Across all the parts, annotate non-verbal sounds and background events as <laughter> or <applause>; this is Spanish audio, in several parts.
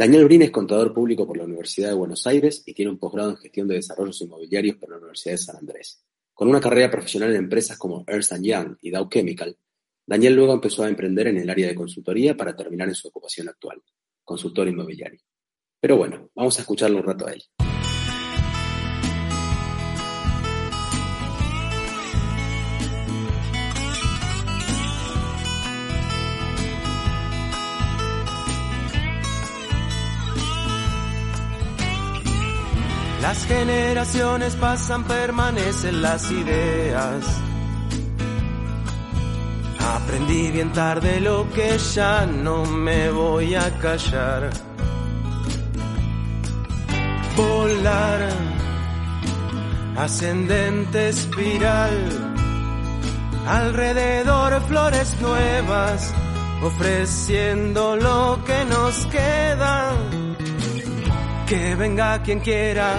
Daniel Brin es contador público por la Universidad de Buenos Aires y tiene un posgrado en gestión de desarrollos inmobiliarios por la Universidad de San Andrés. Con una carrera profesional en empresas como Ernst Young y Dow Chemical, Daniel luego empezó a emprender en el área de consultoría para terminar en su ocupación actual, consultor inmobiliario. Pero bueno, vamos a escucharlo un rato a él. Las generaciones pasan, permanecen las ideas. Aprendí bien tarde lo que ya no me voy a callar. Volar, ascendente espiral, alrededor flores nuevas, ofreciendo lo que nos queda que venga quien quiera.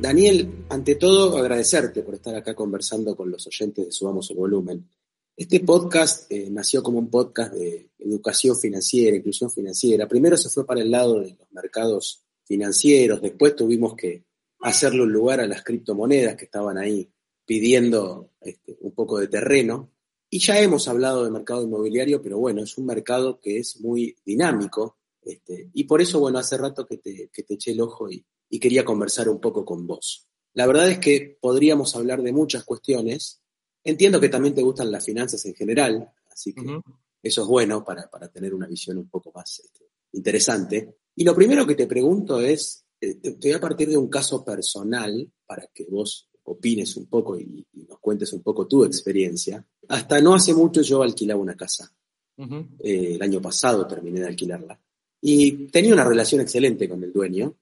Daniel, ante todo agradecerte por estar acá conversando con los oyentes de Subamos el Volumen. Este podcast eh, nació como un podcast de educación financiera, inclusión financiera. Primero se fue para el lado de los mercados financieros, después tuvimos que hacerle un lugar a las criptomonedas que estaban ahí pidiendo este, un poco de terreno. Y ya hemos hablado de mercado inmobiliario, pero bueno, es un mercado que es muy dinámico, este, y por eso, bueno, hace rato que te, que te eché el ojo y, quería conversar un poco con vos. La verdad es que podríamos hablar de muchas cuestiones. Entiendo que también te gustan las finanzas en general, así que eso es bueno para, tener una visión un poco más este, interesante. Y lo primero que te pregunto es, eh, te, voy a partir de un caso personal para que vos opines un poco y, nos cuentes un poco tu experiencia. Hasta no hace mucho yo alquilaba una casa. Eh, el año pasado terminé de alquilarla. Y tenía una relación excelente con el dueño.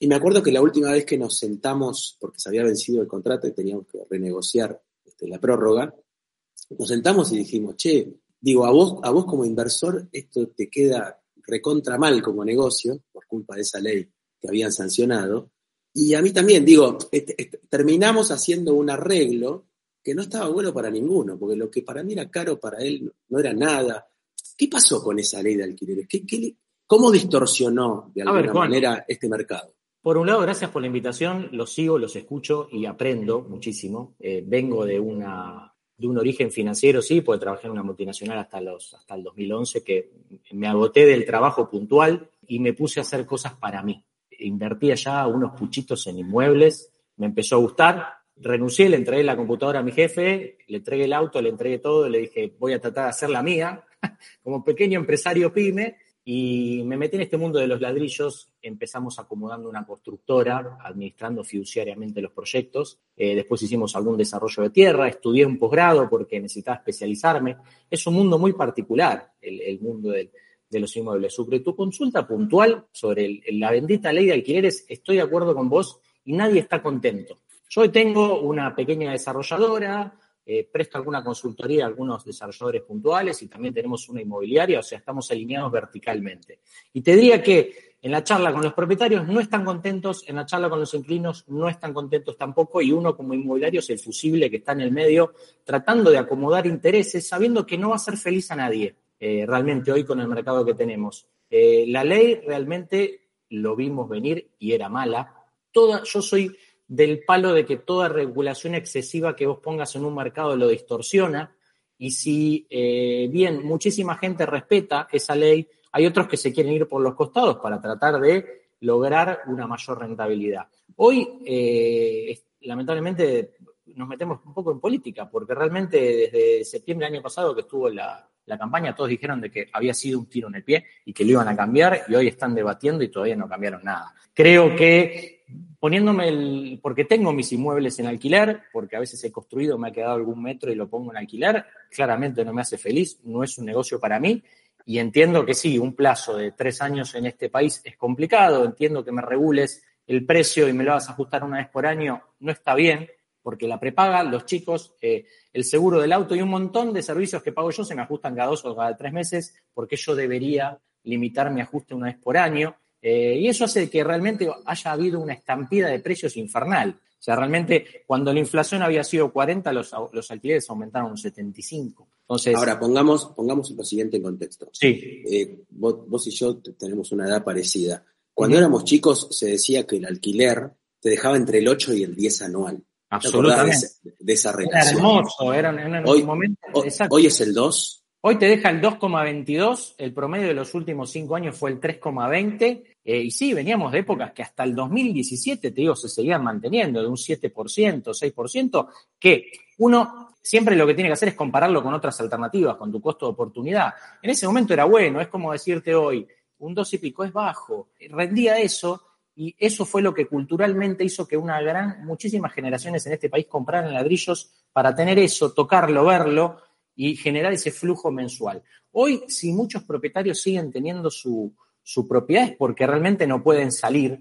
Y me acuerdo que la última vez que nos sentamos, porque se había vencido el contrato y teníamos que renegociar este, la prórroga, nos sentamos y dijimos, che, digo, a vos, a vos como inversor esto te queda recontra mal como negocio por culpa de esa ley que habían sancionado. Y a mí también, digo, este, este, terminamos haciendo un arreglo que no estaba bueno para ninguno, porque lo que para mí era caro, para él no era nada. ¿Qué pasó con esa ley de alquileres? ¿Qué, qué, ¿Cómo distorsionó de alguna manera este mercado? Por un lado, gracias por la invitación, los sigo, los escucho y aprendo muchísimo. Eh, vengo de, una, de un origen financiero, sí, porque trabajé en una multinacional hasta, los, hasta el 2011, que me agoté del trabajo puntual y me puse a hacer cosas para mí. Invertí allá unos puchitos en inmuebles, me empezó a gustar, renuncié, le entregué la computadora a mi jefe, le entregué el auto, le entregué todo, le dije, voy a tratar de hacer la mía, <laughs> como pequeño empresario pyme, y me metí en este mundo de los ladrillos, empezamos acomodando una constructora, administrando fiduciariamente los proyectos, eh, después hicimos algún desarrollo de tierra, estudié un posgrado porque necesitaba especializarme. Es un mundo muy particular, el, mundo de, los inmuebles. Sobre tu consulta puntual sobre la bendita ley de alquileres, estoy de acuerdo con vos y nadie está contento. Yo tengo una pequeña desarrolladora, eh, presto alguna consultoría a algunos desarrolladores puntuales y también tenemos una inmobiliaria, o sea, estamos alineados verticalmente. Y te diría que en la charla con los propietarios no están contentos, en la charla con los inquilinos no están contentos tampoco, y uno como inmobiliario es el fusible que está en el medio tratando de acomodar intereses, sabiendo que no va a ser feliz a nadie eh, realmente hoy con el mercado que tenemos. Eh, la ley realmente lo vimos venir y era mala. Toda, yo soy del palo de que toda regulación excesiva que vos pongas en un mercado lo distorsiona. Y si eh, bien muchísima gente respeta esa ley, hay otros que se quieren ir por los costados para tratar de lograr una mayor rentabilidad. Hoy, eh, lamentablemente, nos metemos un poco en política, porque realmente desde septiembre del año pasado que estuvo la, la campaña, todos dijeron de que había sido un tiro en el pie y que lo iban a cambiar y hoy están debatiendo y todavía no cambiaron nada. Creo que poniéndome el, porque tengo mis inmuebles en alquiler, porque a veces he construido, me ha quedado algún metro y lo pongo en alquiler, claramente no me hace feliz, no es un negocio para mí. y entiendo que sí, un plazo de tres años en este país es complicado, entiendo que me regules el precio y me lo vas a ajustar una vez por año, no está bien, porque la prepaga, los chicos, eh, el seguro del auto y un montón de servicios que pago yo se me ajustan cada dos o cada tres meses, porque yo debería limitar mi ajuste una vez por año. Eh, y eso hace que realmente haya habido una estampida de precios infernal. O sea, realmente cuando la inflación había sido 40, los, los alquileres aumentaron un 75. Entonces, Ahora, pongamos, pongamos lo siguiente en contexto. sí, Eh, vos, vos y yo tenemos una edad parecida. Cuando éramos chicos se decía que el alquiler te dejaba entre el 8 y el 10 anual. ¿Te acordás de, absolutamente. de esa Era relación? hermoso, era, era en Hoy- un momento. Hoy, hoy es el 2. Hoy te deja el 2,22, el promedio de los últimos cinco años fue el 3,20, eh, y sí, veníamos de épocas que hasta el 2017, te digo, se seguían manteniendo de un 7%, 6%, que uno siempre lo que tiene que hacer es compararlo con otras alternativas, con tu costo de oportunidad. En ese momento era bueno, es como decirte hoy, un 2 y pico es bajo, rendía eso, y eso fue lo que culturalmente hizo que una gran, muchísimas generaciones en este país compraran ladrillos para tener eso, tocarlo, verlo, y generar ese flujo mensual. Hoy, si muchos propietarios siguen teniendo su, su propiedad es porque realmente no pueden salir,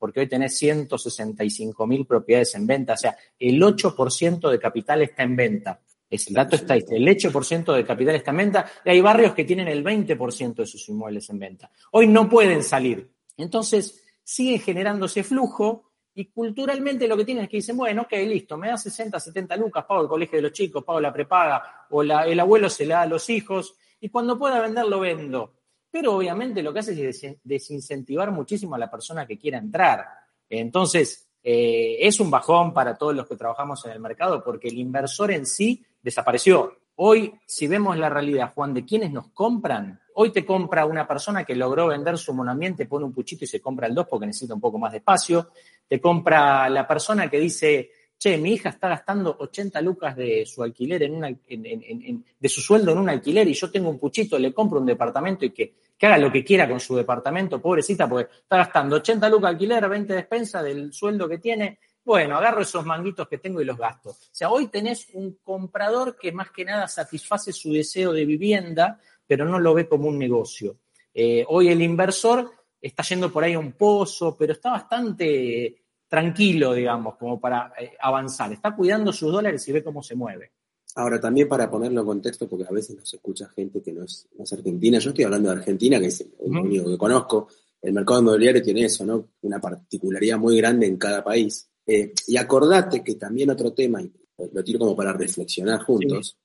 porque hoy tenés 165 mil propiedades en venta, o sea, el 8% de capital está en venta. Es, el dato está el 8% de capital está en venta, y hay barrios que tienen el 20% de sus inmuebles en venta. Hoy no pueden salir. Entonces, sigue generándose flujo y culturalmente lo que tienen es que dicen, bueno, ok, listo, me da 60, 70 lucas, pago el colegio de los chicos, pago la prepaga, o el abuelo se la da a los hijos, y cuando pueda vender lo vendo. Pero obviamente lo que hace es des- desincentivar muchísimo a la persona que quiera entrar. Entonces, eh, es un bajón para todos los que trabajamos en el mercado porque el inversor en sí desapareció. Hoy, si vemos la realidad, Juan, de quienes nos compran, hoy te compra una persona que logró vender su monoambiente, pone un puchito y se compra el 2 porque necesita un poco más de espacio. Te compra la persona que dice, che, mi hija está gastando 80 lucas de su alquiler en una, de su sueldo en un alquiler y yo tengo un puchito, le compro un departamento y que, que haga lo que quiera con su departamento, pobrecita, porque está gastando 80 lucas alquiler, 20 despensa del sueldo que tiene. Bueno, agarro esos manguitos que tengo y los gasto. O sea, hoy tenés un comprador que más que nada satisface su deseo de vivienda, pero no lo ve como un negocio. Eh, hoy el inversor está yendo por ahí a un pozo, pero está bastante tranquilo, digamos, como para eh, avanzar. Está cuidando sus dólares y ve cómo se mueve. Ahora, también para ponerlo en contexto, porque a veces nos escucha gente que no es, no es argentina. Yo estoy hablando de Argentina, que es el único que conozco. El mercado inmobiliario tiene eso, ¿no? Una particularidad muy grande en cada país. Eh, y acordate que también otro tema, y lo tiro como para reflexionar juntos,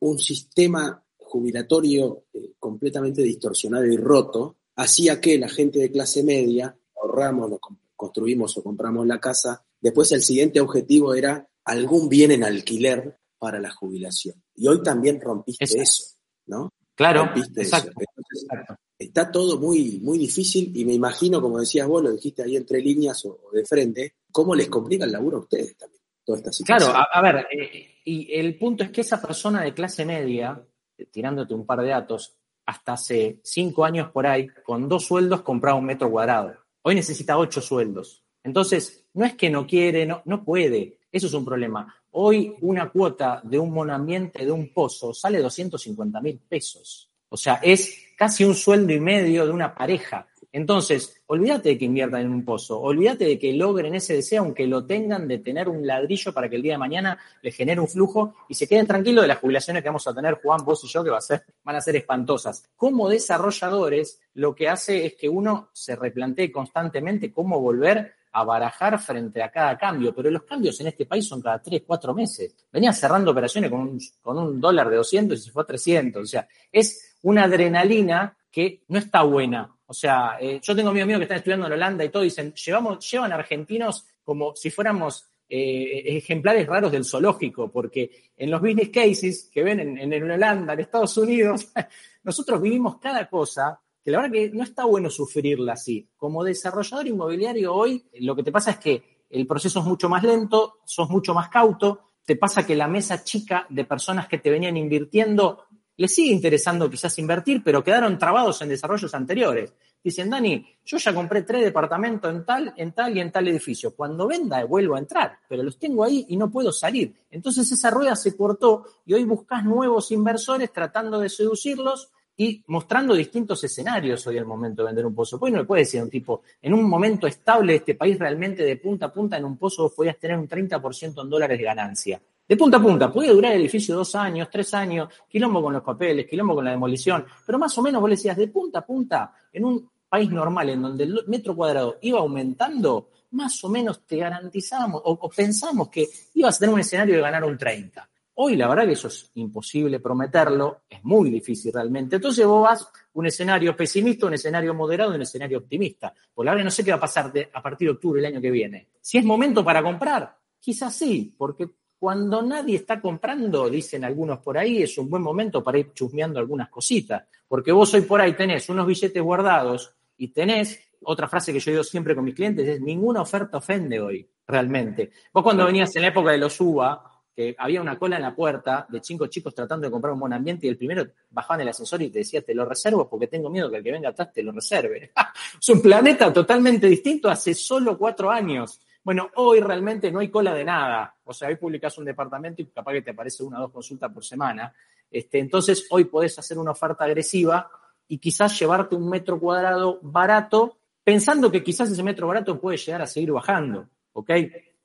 un sistema jubilatorio eh, completamente distorsionado y roto hacía que la gente de clase media ahorramos, com- construimos o compramos la casa. Después el siguiente objetivo era algún bien en alquiler para la jubilación. Y hoy también rompiste Exacto. eso, ¿no? Claro, Rompiste eso. Entonces, exacto. está todo muy, muy difícil y me imagino, como decías vos, lo dijiste ahí entre líneas o, o de frente, cómo les complica el laburo a ustedes también, toda esta situación. Claro, a, a ver, eh, y el punto es que esa persona de clase media, eh, tirándote un par de datos, hasta hace cinco años por ahí, con dos sueldos compraba un metro cuadrado. Hoy necesita ocho sueldos. Entonces, no es que no quiere, no, no puede. Eso es un problema. Hoy una cuota de un monoambiente, de un pozo, sale 250 mil pesos. O sea, es casi un sueldo y medio de una pareja. Entonces, olvídate de que inviertan en un pozo, olvídate de que logren ese deseo, aunque lo tengan de tener un ladrillo para que el día de mañana les genere un flujo y se queden tranquilos de las jubilaciones que vamos a tener Juan, vos y yo, que van a ser espantosas. Como desarrolladores, lo que hace es que uno se replantee constantemente cómo volver a barajar frente a cada cambio, pero los cambios en este país son cada tres, cuatro meses. Venía cerrando operaciones con un, dólar de 200 y se fue a 300. O sea, es una adrenalina que no está buena. O sea, eh, yo tengo amigos que están estudiando en Holanda y todo, dicen, llevamos, llevan argentinos como si fuéramos eh, ejemplares raros del zoológico, porque en los business cases que ven en, en Holanda, en Estados Unidos, <laughs> nosotros vivimos cada cosa que la verdad que no está bueno sufrirla así. Como desarrollador inmobiliario hoy, lo que te pasa es que el proceso es mucho más lento, sos mucho más cauto, te pasa que la mesa chica de personas que te venían invirtiendo les sigue interesando quizás invertir, pero quedaron trabados en desarrollos anteriores. Dicen, Dani, yo ya compré tres departamentos en tal, en tal y en tal edificio. Cuando venda vuelvo a entrar, pero los tengo ahí y no puedo salir. Entonces esa rueda se cortó y hoy buscas nuevos inversores tratando de seducirlos y mostrando distintos escenarios hoy el momento de vender un pozo. Pues no le puede decir a un tipo, en un momento estable este país realmente de punta a punta en un pozo vos podías tener un 30% en dólares de ganancia. De punta a punta, podía durar el edificio dos años, tres años, quilombo con los papeles, quilombo con la demolición, pero más o menos vos le decías, de punta a punta, en un país normal en donde el metro cuadrado iba aumentando, más o menos te garantizamos o, o pensamos que ibas a tener un escenario de ganar un 30. Hoy la verdad que eso es imposible prometerlo, es muy difícil realmente. Entonces vos vas un escenario pesimista, un escenario moderado y un escenario optimista. Por la verdad no sé qué va a pasar a partir de octubre del año que viene. Si es momento para comprar, quizás sí, porque cuando nadie está comprando, dicen algunos por ahí, es un buen momento para ir chusmeando algunas cositas. Porque vos hoy por ahí tenés unos billetes guardados y tenés, otra frase que yo digo siempre con mis clientes es, ninguna oferta ofende hoy, realmente. Vos cuando venías en la época de los UBA, que había una cola en la puerta de cinco chicos tratando de comprar un buen ambiente y el primero bajaba en el ascensor y te decía, te lo reservo porque tengo miedo que el que venga atrás te lo reserve. <laughs> es un planeta totalmente distinto hace solo cuatro años. Bueno, hoy realmente no hay cola de nada. O sea, hoy publicas un departamento y capaz que te aparece una o dos consultas por semana. Este, entonces, hoy podés hacer una oferta agresiva y quizás llevarte un metro cuadrado barato, pensando que quizás ese metro barato puede llegar a seguir bajando. ¿Ok?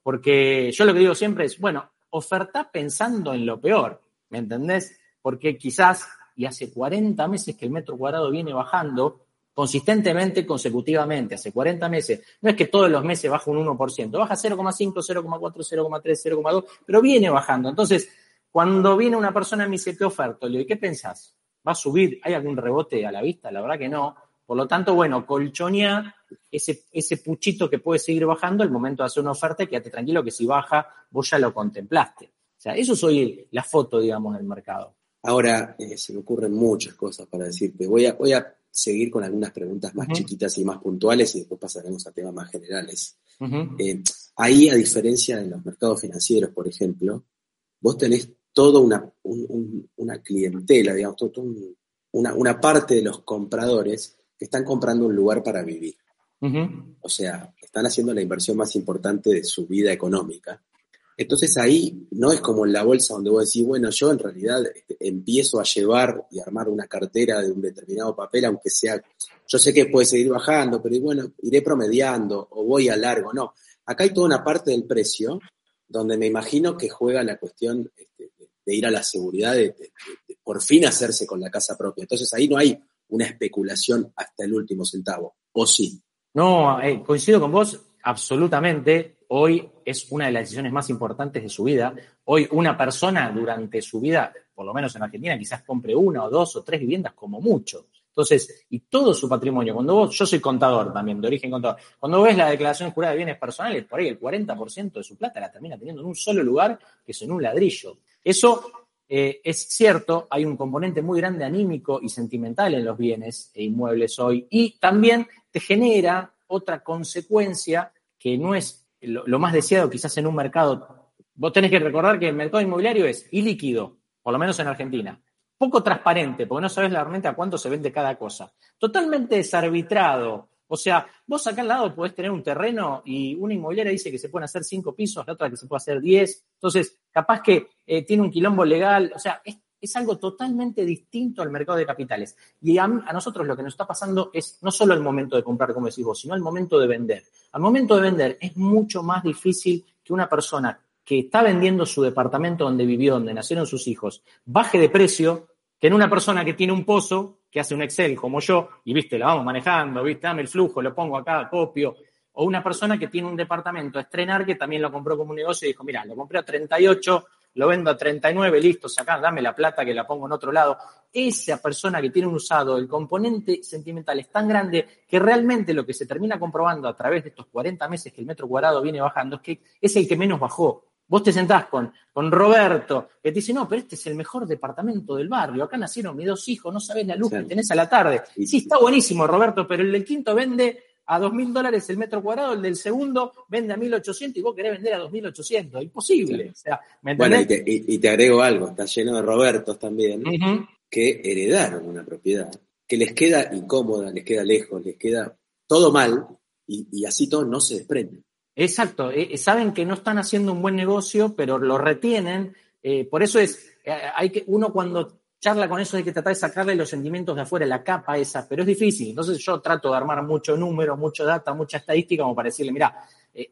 Porque yo lo que digo siempre es, bueno, oferta pensando en lo peor, ¿me entendés? Porque quizás, y hace 40 meses que el metro cuadrado viene bajando consistentemente, consecutivamente, hace 40 meses, no es que todos los meses baja un 1%, baja 0,5, 0,4, 0,3, 0,2, pero viene bajando. Entonces, cuando viene una persona y me dice, ¿qué oferta? Le digo, ¿qué pensás? ¿Va a subir? ¿Hay algún rebote a la vista? La verdad que no. Por lo tanto, bueno, colchonea ese, ese puchito que puede seguir bajando al momento de hacer una oferta y quédate tranquilo que si baja, vos ya lo contemplaste. O sea, eso es hoy la foto, digamos, del mercado. Ahora eh, se me ocurren muchas cosas para decirte. Voy a, voy a seguir con algunas preguntas más chiquitas y más puntuales y después pasaremos a temas más generales. Eh, ahí, a diferencia de los mercados financieros, por ejemplo, vos tenés toda una, una clientela, digamos, una, una parte de los compradores que están comprando un lugar para vivir. O sea, están haciendo la inversión más importante de su vida económica. Entonces ahí no es como en la bolsa donde vos decís, bueno, yo en realidad este, empiezo a llevar y armar una cartera de un determinado papel, aunque sea, yo sé que puede seguir bajando, pero bueno, iré promediando o voy a largo. No, acá hay toda una parte del precio donde me imagino que juega la cuestión este, de ir a la seguridad, de, por fin hacerse con la casa propia. Entonces ahí no hay una especulación hasta el último centavo, ¿o sí? No, eh, coincido con vos absolutamente. Hoy es una de las decisiones más importantes de su vida. Hoy una persona durante su vida, por lo menos en Argentina, quizás compre una o dos o tres viviendas como mucho. Entonces, y todo su patrimonio, cuando vos, yo soy contador también, de origen contador, cuando ves la declaración jurada de bienes personales, por ahí el 40% de su plata la termina teniendo en un solo lugar, que es en un ladrillo. Eso eh, es cierto, hay un componente muy grande anímico y sentimental en los bienes e inmuebles hoy, y también te genera otra consecuencia que no es lo, más deseado quizás en un mercado. Vos tenés que recordar que el mercado inmobiliario es ilíquido, por lo menos en Argentina. Poco transparente, porque no sabes realmente a cuánto se vende cada cosa. Totalmente desarbitrado. O sea, vos acá al lado podés tener un terreno y una inmobiliaria dice que se pueden hacer cinco pisos, la otra que se puede hacer diez. Entonces, capaz que eh, tiene un quilombo legal. O sea, es es algo totalmente distinto al mercado de capitales. Y a, nosotros lo que nos está pasando es no solo el momento de comprar, como decís vos, sino el momento de vender. Al momento de vender es mucho más difícil que una persona que está vendiendo su departamento donde vivió, donde nacieron sus hijos, baje de precio que en una persona que tiene un pozo, que hace un Excel como yo, y viste, la vamos manejando, viste, dame el flujo, lo pongo acá, copio, o una persona que tiene un departamento a estrenar que también lo compró como un negocio y dijo, mira, lo compré a 38, lo vendo a 39, listo, sacá, dame la plata que la pongo en otro lado. Esa persona que tiene un usado, el componente sentimental es tan grande que realmente lo que se termina comprobando a través de estos 40 meses que el metro cuadrado viene bajando es que es el que menos bajó. Vos te sentás con, con Roberto, que te dice, no, pero este es el mejor departamento del barrio, acá nacieron mis dos hijos, no sabés la luz que tenés a la tarde. Sí, está buenísimo, Roberto, pero el del quinto vende a 2.000 dólares el metro cuadrado, el del segundo vende a 1.800 y vos querés vender a 2.800. Imposible. O sea, bueno, y te, agrego algo, está lleno de Robertos también, que heredaron una propiedad, que les queda incómoda, les queda lejos, les queda todo mal y, así todo no se desprende. Exacto, eh, eh, saben que no están haciendo un buen negocio, pero lo retienen. Eh, por eso es, hay que, uno cuando charla con eso, hay que tratar de sacarle los sentimientos de afuera, la capa esa, pero es difícil. Entonces yo trato de armar mucho número, mucho data, mucha estadística, como para decirle, mira, eh,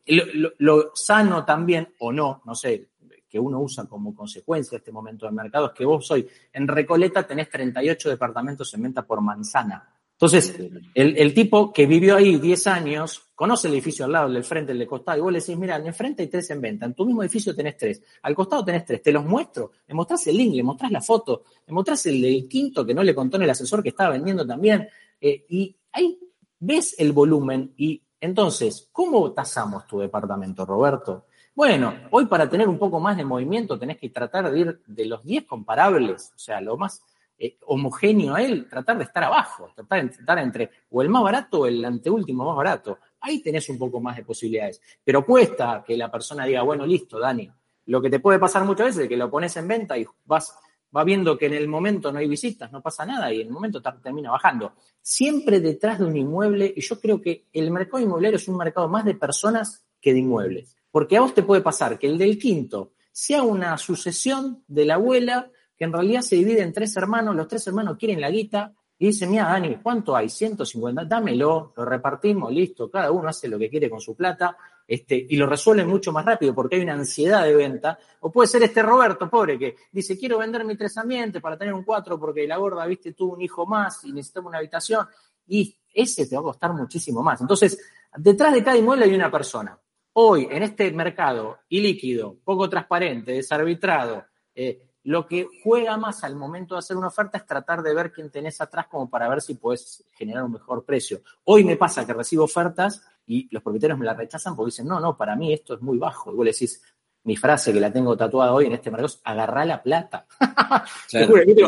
lo, sano también, o no, no sé, que uno usa como consecuencia de este momento del mercado, es que vos hoy en Recoleta tenés 38 departamentos en venta por manzana. Entonces, el, tipo que vivió ahí 10 años, conoce el edificio al lado, el del frente, el de costado, y vos le decís, mira, en el frente hay tres en venta, en tu mismo edificio tenés tres, al costado tenés tres, te los muestro, le mostrás el link, le mostrás la foto, le mostrás el del quinto que no le contó en el asesor que estaba vendiendo también, eh, y ahí ves el volumen y entonces, ¿cómo tasamos tu departamento, Roberto? Bueno, hoy para tener un poco más de movimiento tenés que tratar de ir de los 10 comparables, o sea, lo más eh, homogéneo a él, tratar de estar abajo, tratar de estar entre o el más barato o el anteúltimo más barato. Ahí tenés un poco más de posibilidades. Pero cuesta que la persona diga, bueno, listo, Dani. Lo que te puede pasar muchas veces es que lo pones en venta y vas va viendo que en el momento no hay visitas, no pasa nada y en el momento termina bajando. Siempre detrás de un inmueble, y yo creo que el mercado inmobiliario es un mercado más de personas que de inmuebles. Porque a vos te puede pasar que el del quinto sea una sucesión de la abuela que en realidad se divide en tres hermanos, los tres hermanos quieren la guita y dicen, mira, Dani, ¿cuánto hay? 150, dámelo, lo repartimos, listo, cada uno hace lo que quiere con su plata, este, y lo resuelven mucho más rápido porque hay una ansiedad de venta. O puede ser este Roberto, pobre, que dice, quiero vender mi tres ambientes para tener un cuatro porque la gorda, viste, tuvo un hijo más y necesitamos una habitación, y ese te va a costar muchísimo más. Entonces, detrás de cada inmueble hay una persona. Hoy, en este mercado ilíquido, poco transparente, desarbitrado, eh, lo que juega más al momento de hacer una oferta es tratar de ver quién tenés atrás como para ver si puedes generar un mejor precio. Hoy me pasa que recibo ofertas y los propietarios me la rechazan porque dicen, no, no, para mí esto es muy bajo. Y vos le decís, mi frase que la tengo tatuada hoy en este mercado es agarrá la plata. <laughs>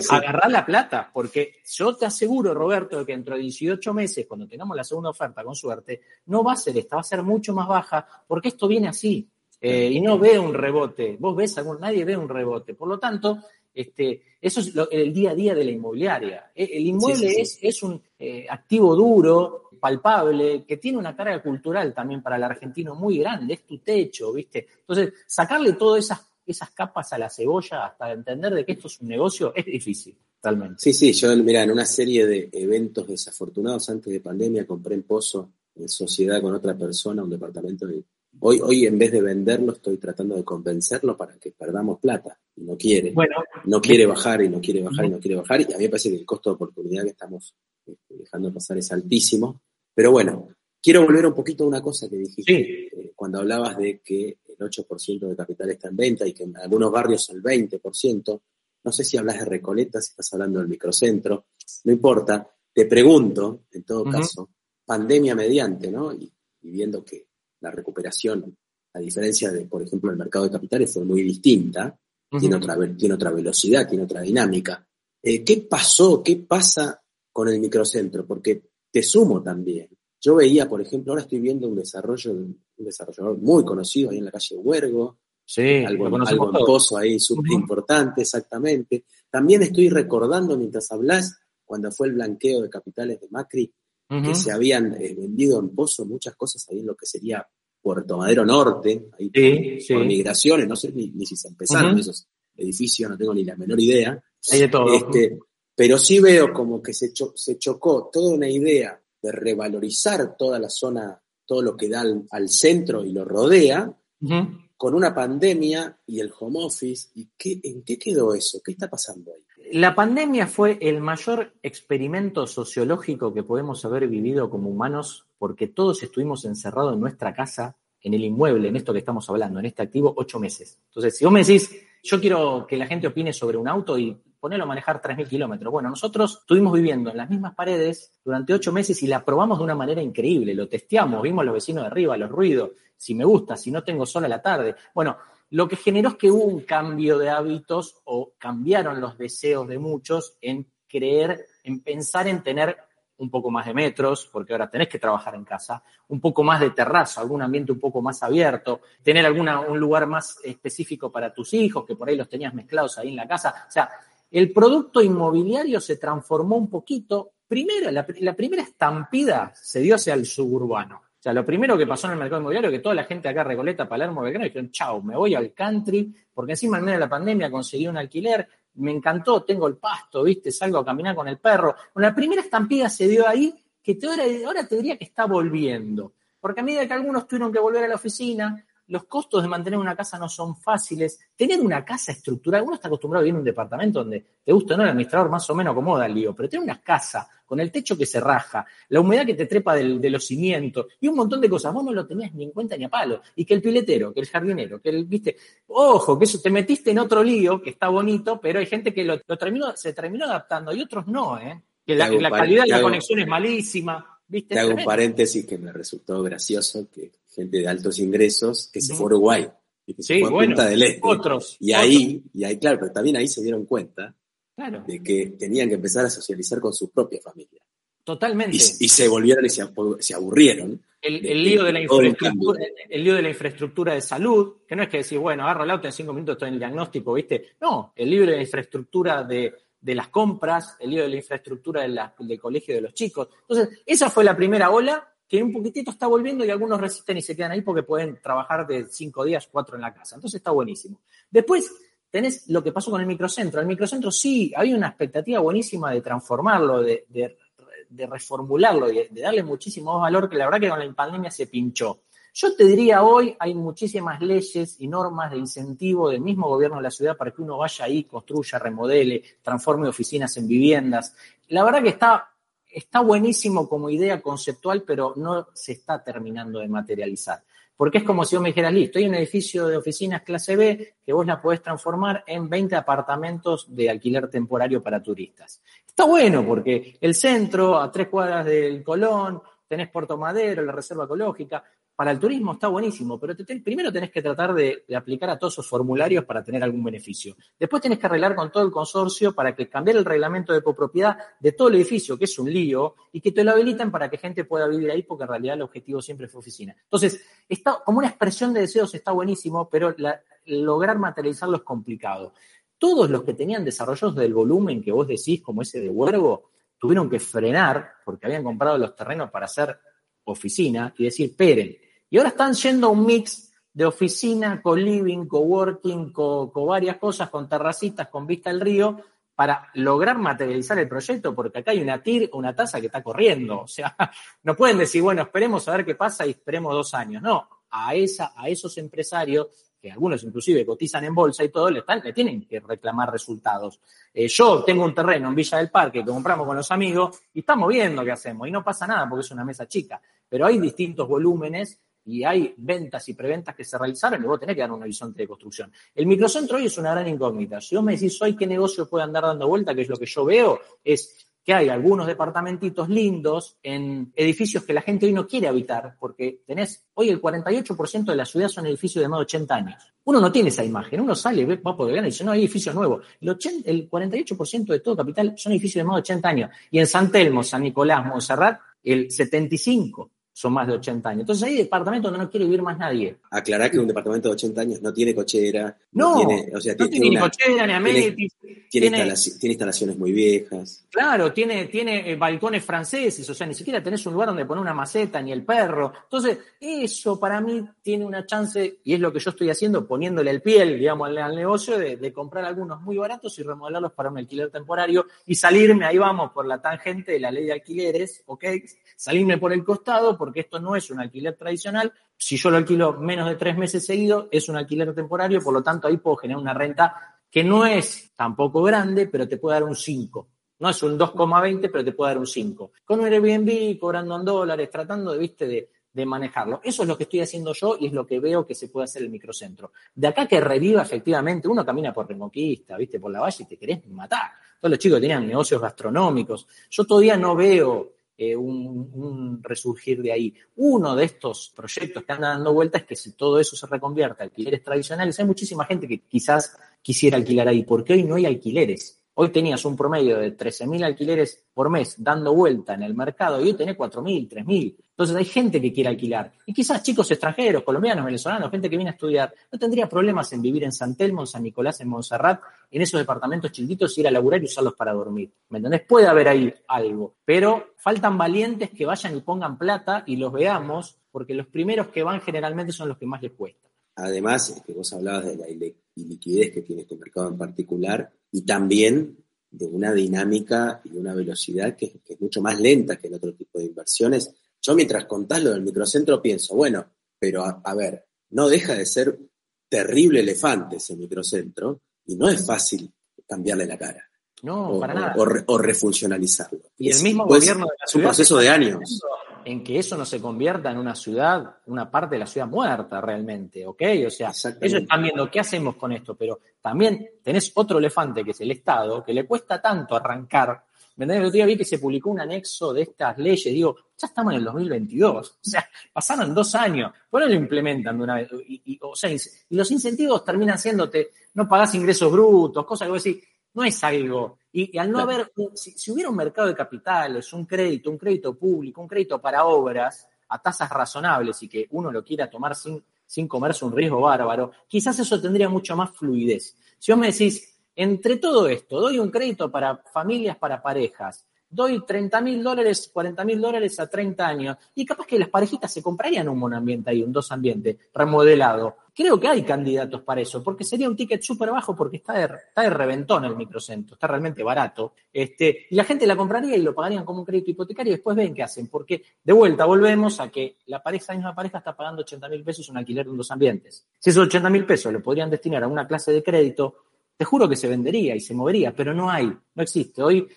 Agarrá la plata, porque yo te aseguro, Roberto, que dentro de 18 meses, cuando tengamos la segunda oferta, con suerte, no va a ser esta, va a ser mucho más baja, porque esto viene así. Eh, y no ve un rebote. Vos ves algún, nadie ve un rebote. Por lo tanto, este, eso es el día a día de la inmobiliaria. Eh, el inmueble Es, es, un eh, activo duro, palpable, que tiene una carga cultural también para el argentino muy grande, es tu techo, ¿viste? Entonces, sacarle todas esas, esas capas a la cebolla hasta entender de que esto es un negocio es difícil, realmente. Sí, sí, yo, mira, en una serie de eventos desafortunados antes de pandemia compré en Pozo, en sociedad con otra persona, un departamento de Hoy, hoy en vez de venderlo, estoy tratando de convencerlo para que perdamos plata. Y no quiere. Bueno, no quiere bajar y no quiere bajar y no quiere bajar. Y a mí me parece que el costo de oportunidad que estamos este, dejando pasar es altísimo. Pero bueno, quiero volver un poquito a una cosa que dijiste eh, cuando hablabas de que el 8% de capital está en venta y que en algunos barrios el 20%. No sé si hablas de Recoleta, si estás hablando del microcentro. No importa. Te pregunto, en todo caso, pandemia mediante, ¿no? y viendo que la recuperación, a diferencia de, por ejemplo, el mercado de capitales, fue muy distinta, tiene, otra, tiene otra velocidad, tiene otra dinámica. Eh, ¿Qué pasó? ¿Qué pasa con el microcentro? Porque te sumo también. Yo veía, por ejemplo, ahora estoy viendo un desarrollo, un desarrollador muy conocido ahí en la calle Huergo, Sí, algo, algo pozo ahí súper importante, exactamente. También estoy recordando mientras hablas, cuando fue el blanqueo de capitales de Macri, que se habían eh, vendido en Pozo muchas cosas ahí en lo que sería Puerto Madero Norte, ahí por, migraciones, no sé ni, si se empezaron esos edificios, no tengo ni la menor idea. Hay de todo. Este, pero sí veo como que se, se chocó toda una idea de revalorizar toda la zona, todo lo que da al, centro y lo rodea, con una pandemia y el home office. ¿Y qué, en qué quedó eso? ¿Qué está pasando ahí? La pandemia fue el mayor experimento sociológico que podemos haber vivido como humanos porque todos estuvimos encerrados en nuestra casa, en el inmueble, en esto que estamos hablando, en este activo, ocho meses. Entonces, si vos me decís, yo quiero que la gente opine sobre un auto y ponerlo a manejar 3.000 kilómetros. Bueno, nosotros estuvimos viviendo en las mismas paredes durante ocho meses y la probamos de una manera increíble. Lo testeamos, vimos los vecinos de arriba, los ruidos, si me gusta, si no tengo sol a la tarde. Bueno, lo que generó es que hubo un cambio de hábitos o cambiaron los deseos de muchos en creer, en pensar en tener un poco más de metros, porque ahora tenés que trabajar en casa, un poco más de terrazo, algún ambiente un poco más abierto, tener alguna, un lugar más específico para tus hijos, que por ahí los tenías mezclados ahí en la casa. O sea, el producto inmobiliario se transformó un poquito. Primero, la, la primera estampida se dio hacia el suburbano. O sea, lo primero que pasó en el mercado inmobiliario es que toda la gente acá, Recoleta, Palermo, Belgrano, dijeron, chao, me voy al country, porque encima en medio de la pandemia conseguí un alquiler, me encantó, tengo el pasto, ¿viste? Salgo a caminar con el perro. Bueno, la primera estampida se dio ahí, que ahora, ahora te diría que está volviendo. Porque a medida que algunos tuvieron que volver a la oficina, los costos de mantener una casa no son fáciles. Tener una casa estructurada, uno está acostumbrado a vivir en un departamento donde te gusta, ¿no? El administrador más o menos acomoda el lío, pero tener una casa con el techo que se raja, la humedad que te trepa de los cimientos y un montón de cosas, vos no lo tenías ni en cuenta ni a palo. Y que el piletero, que el jardinero, que el, viste, ojo, que eso te metiste en otro lío que está bonito, pero hay gente que lo, terminó, se terminó adaptando y otros no, ¿eh? Que la, calidad de la conexión es malísima. ¿Viste? Te hago un <laughs> paréntesis que me resultó gracioso, que gente de altos ingresos que se fue a Uruguay y que se fue a Punta del Este. Otros. Y ahí, y ahí, claro, pero también ahí se dieron cuenta de que tenían que empezar a socializar con su propia familia. Totalmente. Y, se volvieron y se, aburrieron. El, lío de la infraestructura, el lío de la infraestructura de salud, que no es que decir, bueno, agarro el auto en cinco minutos estoy en el diagnóstico, ¿viste? No, el lío de la infraestructura de, las compras, el lío de la infraestructura del colegio de los chicos. Entonces, esa fue la primera ola que un poquitito está volviendo y algunos resisten y se quedan ahí porque pueden trabajar de cinco días, cuatro en la casa. Entonces está buenísimo. Después tenés lo que pasó con el microcentro. El microcentro sí, había una expectativa buenísima de transformarlo, de, reformularlo, de, de darle muchísimo valor, que la verdad que con la pandemia se pinchó. Yo te diría hoy, hay muchísimas leyes y normas de incentivo del mismo gobierno de la ciudad para que uno vaya ahí, construya, remodele, transforme oficinas en viviendas. La verdad que está está buenísimo como idea conceptual, pero no se está terminando de materializar. Porque es como si yo me dijera, listo, hay un edificio de oficinas clase B que vos la podés transformar en 20 apartamentos de alquiler temporario para turistas. Está bueno porque el centro, a tres cuadras del Colón, tenés Puerto Madero, la reserva ecológica, para el turismo está buenísimo, pero primero tenés que tratar de, aplicar a todos esos formularios para tener algún beneficio. Después tenés que arreglar con todo el consorcio para que cambiar el reglamento de copropiedad de todo el edificio, que es un lío, y que te lo habiliten para que gente pueda vivir ahí, porque en realidad el objetivo siempre fue oficina. Entonces, está, como una expresión de deseos está buenísimo, pero lograr materializarlo es complicado. Todos los que tenían desarrollos del volumen que vos decís, como ese de Huergo, tuvieron que frenar porque habían comprado los terrenos para hacer oficina y decir, esperen, y ahora están yendo a un mix de oficina, co-living, co-working, con varias cosas, con terracitas, con vista al río, para lograr materializar el proyecto, porque acá hay una TIR, una tasa que está corriendo. O sea, <laughs> no pueden decir, bueno, esperemos a ver qué pasa y esperemos dos años. No, a, esa, a esos empresarios, que algunos inclusive cotizan en bolsa y todo, le, están, le tienen que reclamar resultados. Eh, yo tengo un terreno en Villa del Parque que compramos con los amigos y estamos viendo qué hacemos y no pasa nada porque es una mesa chica, pero hay distintos volúmenes y hay ventas y preventas que se realizaron y vos tenés que dar un horizonte de construcción. El microcentro hoy es una gran incógnita. Si vos me decís hoy qué negocio puede andar dando vuelta, que es lo que yo veo, es que hay algunos departamentitos lindos en edificios que la gente hoy no quiere habitar, porque tenés, hoy el 48% de la ciudad son edificios de más de 80 años. Uno no tiene esa imagen, uno sale, va por el y dice, no, hay edificios nuevos. El, 80, el 48% de todo capital son edificios de más de 80 años. Y en San Telmo, San Nicolás, Montserrat, el 75% son más de 80 años. Entonces hay departamentos donde no quiere vivir más nadie. Aclarar que un departamento de 80 años no tiene cochera. No, tiene, o sea, tiene, ni cochera, ni amenities. Tiene, instalaciones muy viejas. Claro, tiene, tiene eh, balcones franceses, o sea, ni siquiera tenés un lugar donde poner una maceta, ni el perro. Entonces, eso para mí tiene una chance, y es lo que yo estoy haciendo, poniéndole el piel, digamos, al, negocio, de, de, comprar algunos muy baratos y remodelarlos para un alquiler temporario y salirme, ahí vamos, por la tangente de la ley de alquileres, ¿ok? Salirme por el costado, porque esto no es un alquiler tradicional. Si yo lo alquilo menos de tres meses seguidos, es un alquiler temporario, por lo tanto ahí puedo generar una renta que no es tampoco grande, pero te puede dar un 5. No es un 2,20, pero te puede dar un 5. Con un Airbnb, cobrando en dólares, tratando viste, de, de manejarlo. Eso es lo que estoy haciendo yo y es lo que veo que se puede hacer el microcentro. De acá que reviva efectivamente, uno camina por Remoquista, viste, por la valle y te querés matar. Todos los chicos tenían negocios gastronómicos. Yo todavía no veo un, resurgir de ahí. Uno de estos proyectos que andan dando vueltas es que si todo eso se reconvierte a alquileres tradicionales, hay muchísima gente que quizás quisiera alquilar ahí, porque hoy no hay alquileres. Hoy tenías un promedio de 13.000 alquileres por mes dando vuelta en el mercado y hoy tenés 4.000, 3.000. Entonces hay gente que quiere alquilar. Y quizás chicos extranjeros, colombianos, venezolanos, gente que viene a estudiar, no tendría problemas en vivir en San Telmo, en San Nicolás, en Montserrat, en esos departamentos chiquitos, ir a laburar y usarlos para dormir. ¿Me entendés? Puede haber ahí algo. Pero faltan valientes que vayan y pongan plata y los veamos, porque los primeros que van generalmente son los que más les cuesta. Además, que vos hablabas de la iliquidez que tiene este mercado en particular y también de una dinámica y una velocidad que, es mucho más lenta que en otro tipo de inversiones. Yo mientras contás lo del microcentro pienso, bueno, pero a, ver, no deja de ser terrible elefante ese microcentro y no es fácil cambiarle la cara. No, para nada. O, refuncionalizarlo. Y el mismo gobierno de la Es un proceso de años. En que eso no se convierta en una ciudad, una parte de la ciudad muerta realmente, ¿ok? O sea, ellos están viendo qué hacemos con esto, pero también tenés otro elefante que es el Estado, que le cuesta tanto arrancar. ¿Me El otro día vi que se publicó un anexo de estas leyes. Digo, ya estamos en el 2022. O sea, pasaron dos años. ¿Por qué no lo implementan de una vez? Y, o sea, y los incentivos terminan siéndote, no pagás ingresos brutos, cosas que vos decís, no es algo. Y, al no haber, si, hubiera un mercado de capitales, un crédito, un crédito público, un crédito para obras a tasas razonables y que uno lo quiera tomar sin, sin comerse un riesgo bárbaro, quizás eso tendría mucho más fluidez. Si vos me decís, entre todo esto, doy un crédito para familias, para parejas, doy 30 mil dólares, 40 mil dólares a 30 años, y capaz que las parejitas se comprarían un monoambiente ahí, un dos ambiente remodelado. Creo que hay candidatos para eso, porque sería un ticket súper bajo porque está de, está de reventón el microcentro, está realmente barato. Este, y la gente la compraría y lo pagarían como un crédito hipotecario y después ven qué hacen, porque de vuelta volvemos a que la pareja, misma pareja está pagando 80 mil pesos un alquiler de un dos ambientes. Si esos 80 mil pesos lo podrían destinar a una clase de crédito, te juro que se vendería y se movería, pero no hay, no existe. Hoy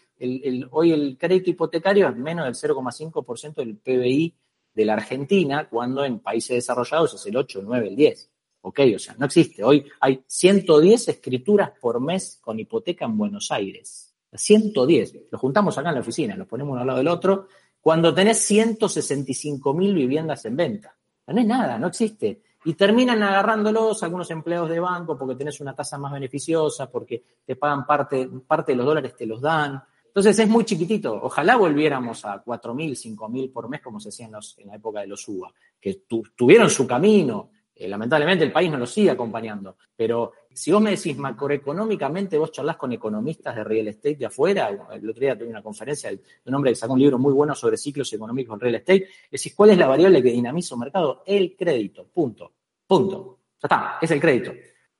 hoy el crédito hipotecario es menos del 0,5% del PBI de la Argentina, cuando en países desarrollados es el 8, el 9, el 10. ¿Ok? O sea, no existe. Hoy hay 110 escrituras por mes con hipoteca en Buenos Aires. 110. Los juntamos acá en la oficina, los ponemos uno al lado del otro, cuando tenés 165 mil viviendas en venta. No es nada, no existe. Y terminan agarrándolos algunos empleados de banco porque tenés una tasa más beneficiosa, porque te pagan parte, parte de los dólares, te los dan. Entonces es muy chiquitito. Ojalá volviéramos a 4.000, 5.000 por mes como se hacía en, en, la época de los UBA, que tuvieron su camino. Eh, lamentablemente el país no lo sigue acompañando. Pero si vos me decís macroeconómicamente, vos charlás con economistas de real estate de afuera, el otro día tuve una conferencia de un hombre que sacó un libro muy bueno sobre ciclos económicos en real estate, decís, ¿cuál es la variable que dinamiza un mercado? El crédito, punto. Punto. Ya está, es el crédito.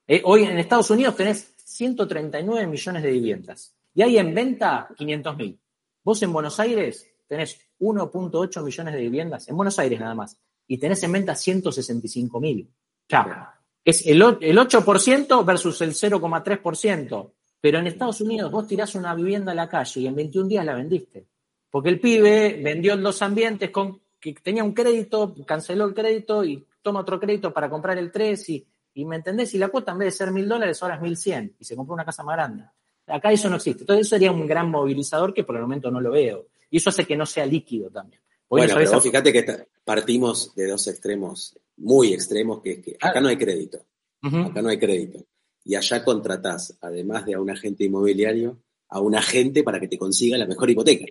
Eh, hoy en Estados Unidos tenés 139 millones de viviendas. Y hay en venta 500.000. Vos en Buenos Aires tenés 1.8 millones de viviendas, en Buenos Aires nada más, y tenés en venta 165.000. Ya, es el, el 8% versus el 0,3%. Pero en Estados Unidos vos tirás una vivienda a la calle y en 21 días la vendiste. Porque el pibe vendió en dos ambientes con que tenía un crédito, canceló el crédito y toma otro crédito para comprar el 3 y, y me entendés, y la cuota en vez de ser mil dólares ahora es 1100 y se compró una casa más grande. Acá eso no existe. Entonces eso sería un gran movilizador que por el momento no lo veo. Y eso hace que no sea líquido también. bueno, pero fíjate que partimos de dos extremos muy extremos, que es que acá no hay crédito. Acá no hay crédito. Y allá contratás, además de a un agente inmobiliario, a un agente para que te consiga la mejor hipoteca.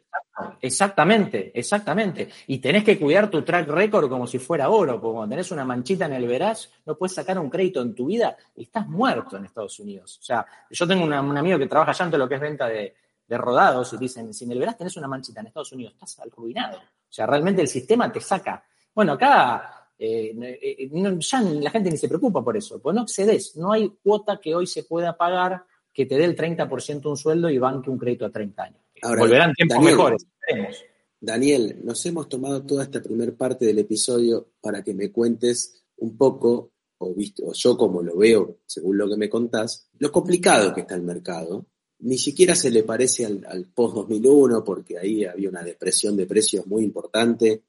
Exactamente, exactamente. Y tenés que cuidar tu track record como si fuera oro, porque cuando tenés una manchita en el veraz, no puedes sacar un crédito en tu vida, estás muerto en Estados Unidos. O sea, yo tengo un amigo que trabaja ya en lo que es venta de, rodados y dicen, si en el veraz tenés una manchita en Estados Unidos, estás arruinado. O sea, realmente el sistema te saca. Bueno, acá eh, eh, ya la gente ni se preocupa por eso, pues no accedes, no hay cuota que hoy se pueda pagar que te dé el 30% un sueldo y banque un crédito a 30 años. Volverán tiempos mejores, Daniel, nos hemos tomado toda esta primera parte del episodio para que me cuentes un poco, o, visto, yo como lo veo, según lo que me contás, lo complicado que está el mercado. Ni siquiera se le parece al, post-2001, porque ahí había una depresión de precios muy importante.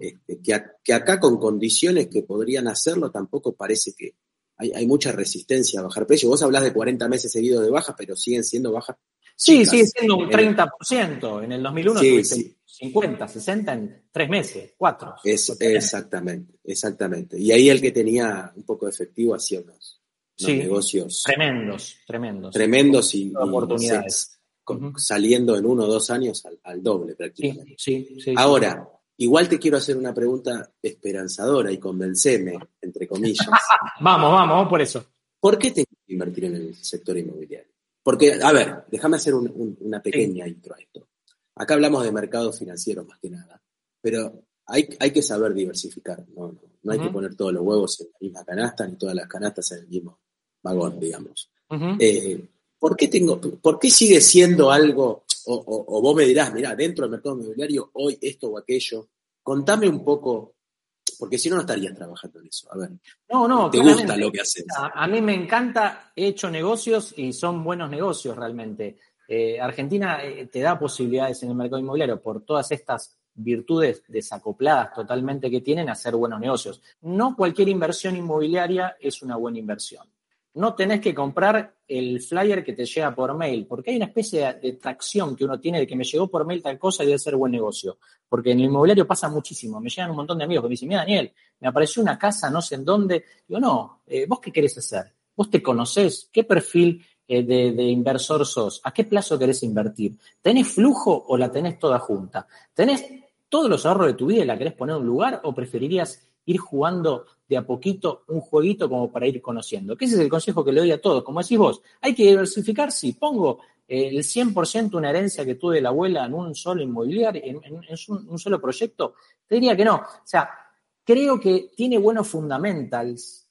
Este, que, acá con condiciones que podrían hacerlo tampoco parece que hay, mucha resistencia a bajar precios. Vos hablás de 40 meses seguidos de bajas, pero siguen siendo bajas Sí, sigue siendo un 30%. En el 2001 sí, 50, 60 en tres meses, cuatro. exactamente, exactamente. Y ahí el que tenía un poco de efectivo hacía unos, negocios. Tremendos, tremendos. Tremendos y, oportunidades. Saliendo en uno o dos años al, doble prácticamente. Sí, sí, Ahora, igual te quiero hacer una pregunta esperanzadora y convenceme, entre comillas. <laughs> vamos, vamos, vamos por eso. ¿Por qué tengo que invertir en el sector inmobiliario? Porque, a ver, déjame hacer una pequeña intro a esto. Acá hablamos de mercados financieros más que nada, pero hay, hay que saber diversificar, no, no, hay que poner todos los huevos en la misma canasta ni todas las canastas en el mismo vagón, digamos. Eh, ¿por, qué tengo, ¿Por qué sigue siendo algo, o, vos me dirás, mira, dentro del mercado inmobiliario hoy esto o aquello? Contame un poco porque si no, no estarías trabajando en eso. A ver. No, no. ¿Te gusta lo que haces? A, mí me encanta, he hecho negocios y son buenos negocios realmente. Eh, Argentina eh, te da posibilidades en el mercado inmobiliario por todas estas virtudes desacopladas totalmente que tienen a hacer buenos negocios. No cualquier inversión inmobiliaria es una buena inversión. No tenés que comprar el flyer que te llega por mail, porque hay una especie de, tracción que uno tiene de que me llegó por mail tal cosa y debe ser buen negocio. Porque en el inmobiliario pasa muchísimo. Me llegan un montón de amigos que me dicen, mira Daniel, me apareció una casa no sé en dónde. Digo, no, eh, ¿vos qué querés hacer? ¿Vos te conocés? ¿Qué perfil eh, de, de, inversor sos? ¿A qué plazo querés invertir? ¿Tenés flujo o la tenés toda junta? ¿Tenés todos los ahorros de tu vida y la querés poner en un lugar o preferirías ir jugando de a poquito un jueguito como para ir conociendo? Que ese es el consejo que le doy a todos. Como decís vos, hay que diversificar, si pongo eh, el 100% una herencia que tuve la abuela en un solo inmobiliario, en, un, solo proyecto, te diría que no. O sea, creo que tiene buenos fundamentals.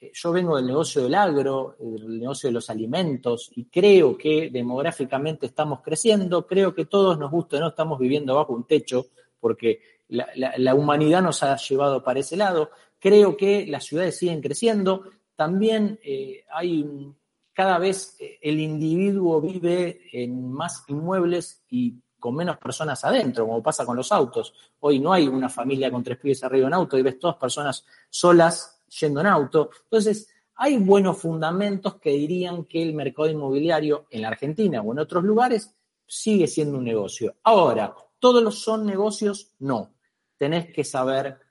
Eh, yo vengo del negocio del agro, del negocio de los alimentos, y creo que demográficamente estamos creciendo, creo que todos nos gusta, no estamos viviendo bajo un techo, porque la, humanidad nos ha llevado para ese lado. Creo que las ciudades siguen creciendo. También eh, hay cada vez eh, el individuo vive en más inmuebles y con menos personas adentro, como pasa con los autos. Hoy no hay una familia con tres pibes arriba en auto y ves todas personas solas yendo en auto. Entonces, hay buenos fundamentos que dirían que el mercado inmobiliario en la Argentina o en otros lugares sigue siendo un negocio. Ahora, todos son negocios, no. Tenés que saber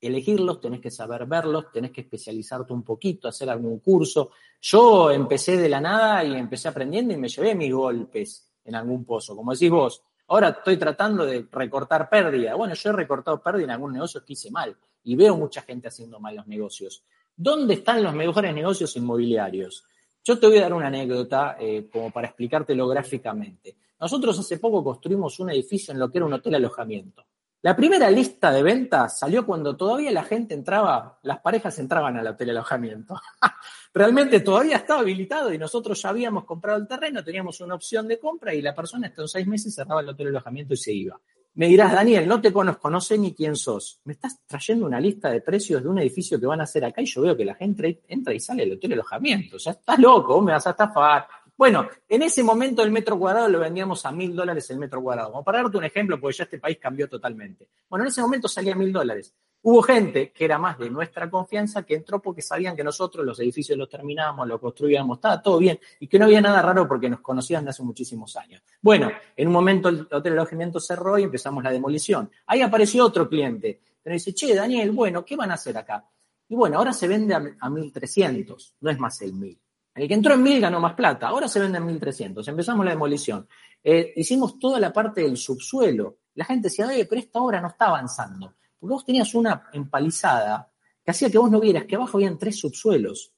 elegirlos, tenés que saber verlos, tenés que especializarte un poquito, hacer algún curso. Yo empecé de la nada y empecé aprendiendo y me llevé mis golpes en algún pozo, como decís vos. Ahora estoy tratando de recortar pérdida. Bueno, yo he recortado pérdida en algún negocio que hice mal y veo mucha gente haciendo mal los negocios. ¿Dónde están los mejores negocios inmobiliarios? Yo te voy a dar una anécdota eh, como para explicártelo gráficamente. Nosotros hace poco construimos un edificio en lo que era un hotel alojamiento. La primera lista de ventas salió cuando todavía la gente entraba, las parejas entraban al hotel alojamiento. <laughs> Realmente todavía estaba habilitado y nosotros ya habíamos comprado el terreno, teníamos una opción de compra y la persona hasta en seis meses cerraba el hotel alojamiento y se iba. Me dirás, Daniel, no te conozco, no sé ni quién sos. Me estás trayendo una lista de precios de un edificio que van a hacer acá y yo veo que la gente entra y sale del hotel alojamiento. O sea, estás loco, me vas a estafar. Bueno, en ese momento el metro cuadrado lo vendíamos a mil dólares el metro cuadrado. Como para darte un ejemplo, porque ya este país cambió totalmente. Bueno, en ese momento salía mil dólares. Hubo gente que era más de nuestra confianza que entró porque sabían que nosotros los edificios los terminábamos, los construíamos, estaba todo bien y que no había nada raro porque nos conocían de hace muchísimos años. Bueno, en un momento el hotel alojamiento cerró y empezamos la demolición. Ahí apareció otro cliente. Pero dice, che, Daniel, bueno, ¿qué van a hacer acá? Y bueno, ahora se vende a, a 1300, no es más el 1000. El que entró en 1000 ganó más plata, ahora se vende en 1300. Empezamos la demolición. Eh, hicimos toda la parte del subsuelo. La gente decía, oye, pero esta obra no está avanzando. Porque vos tenías una empalizada que hacía que vos no vieras que abajo habían tres subsuelos.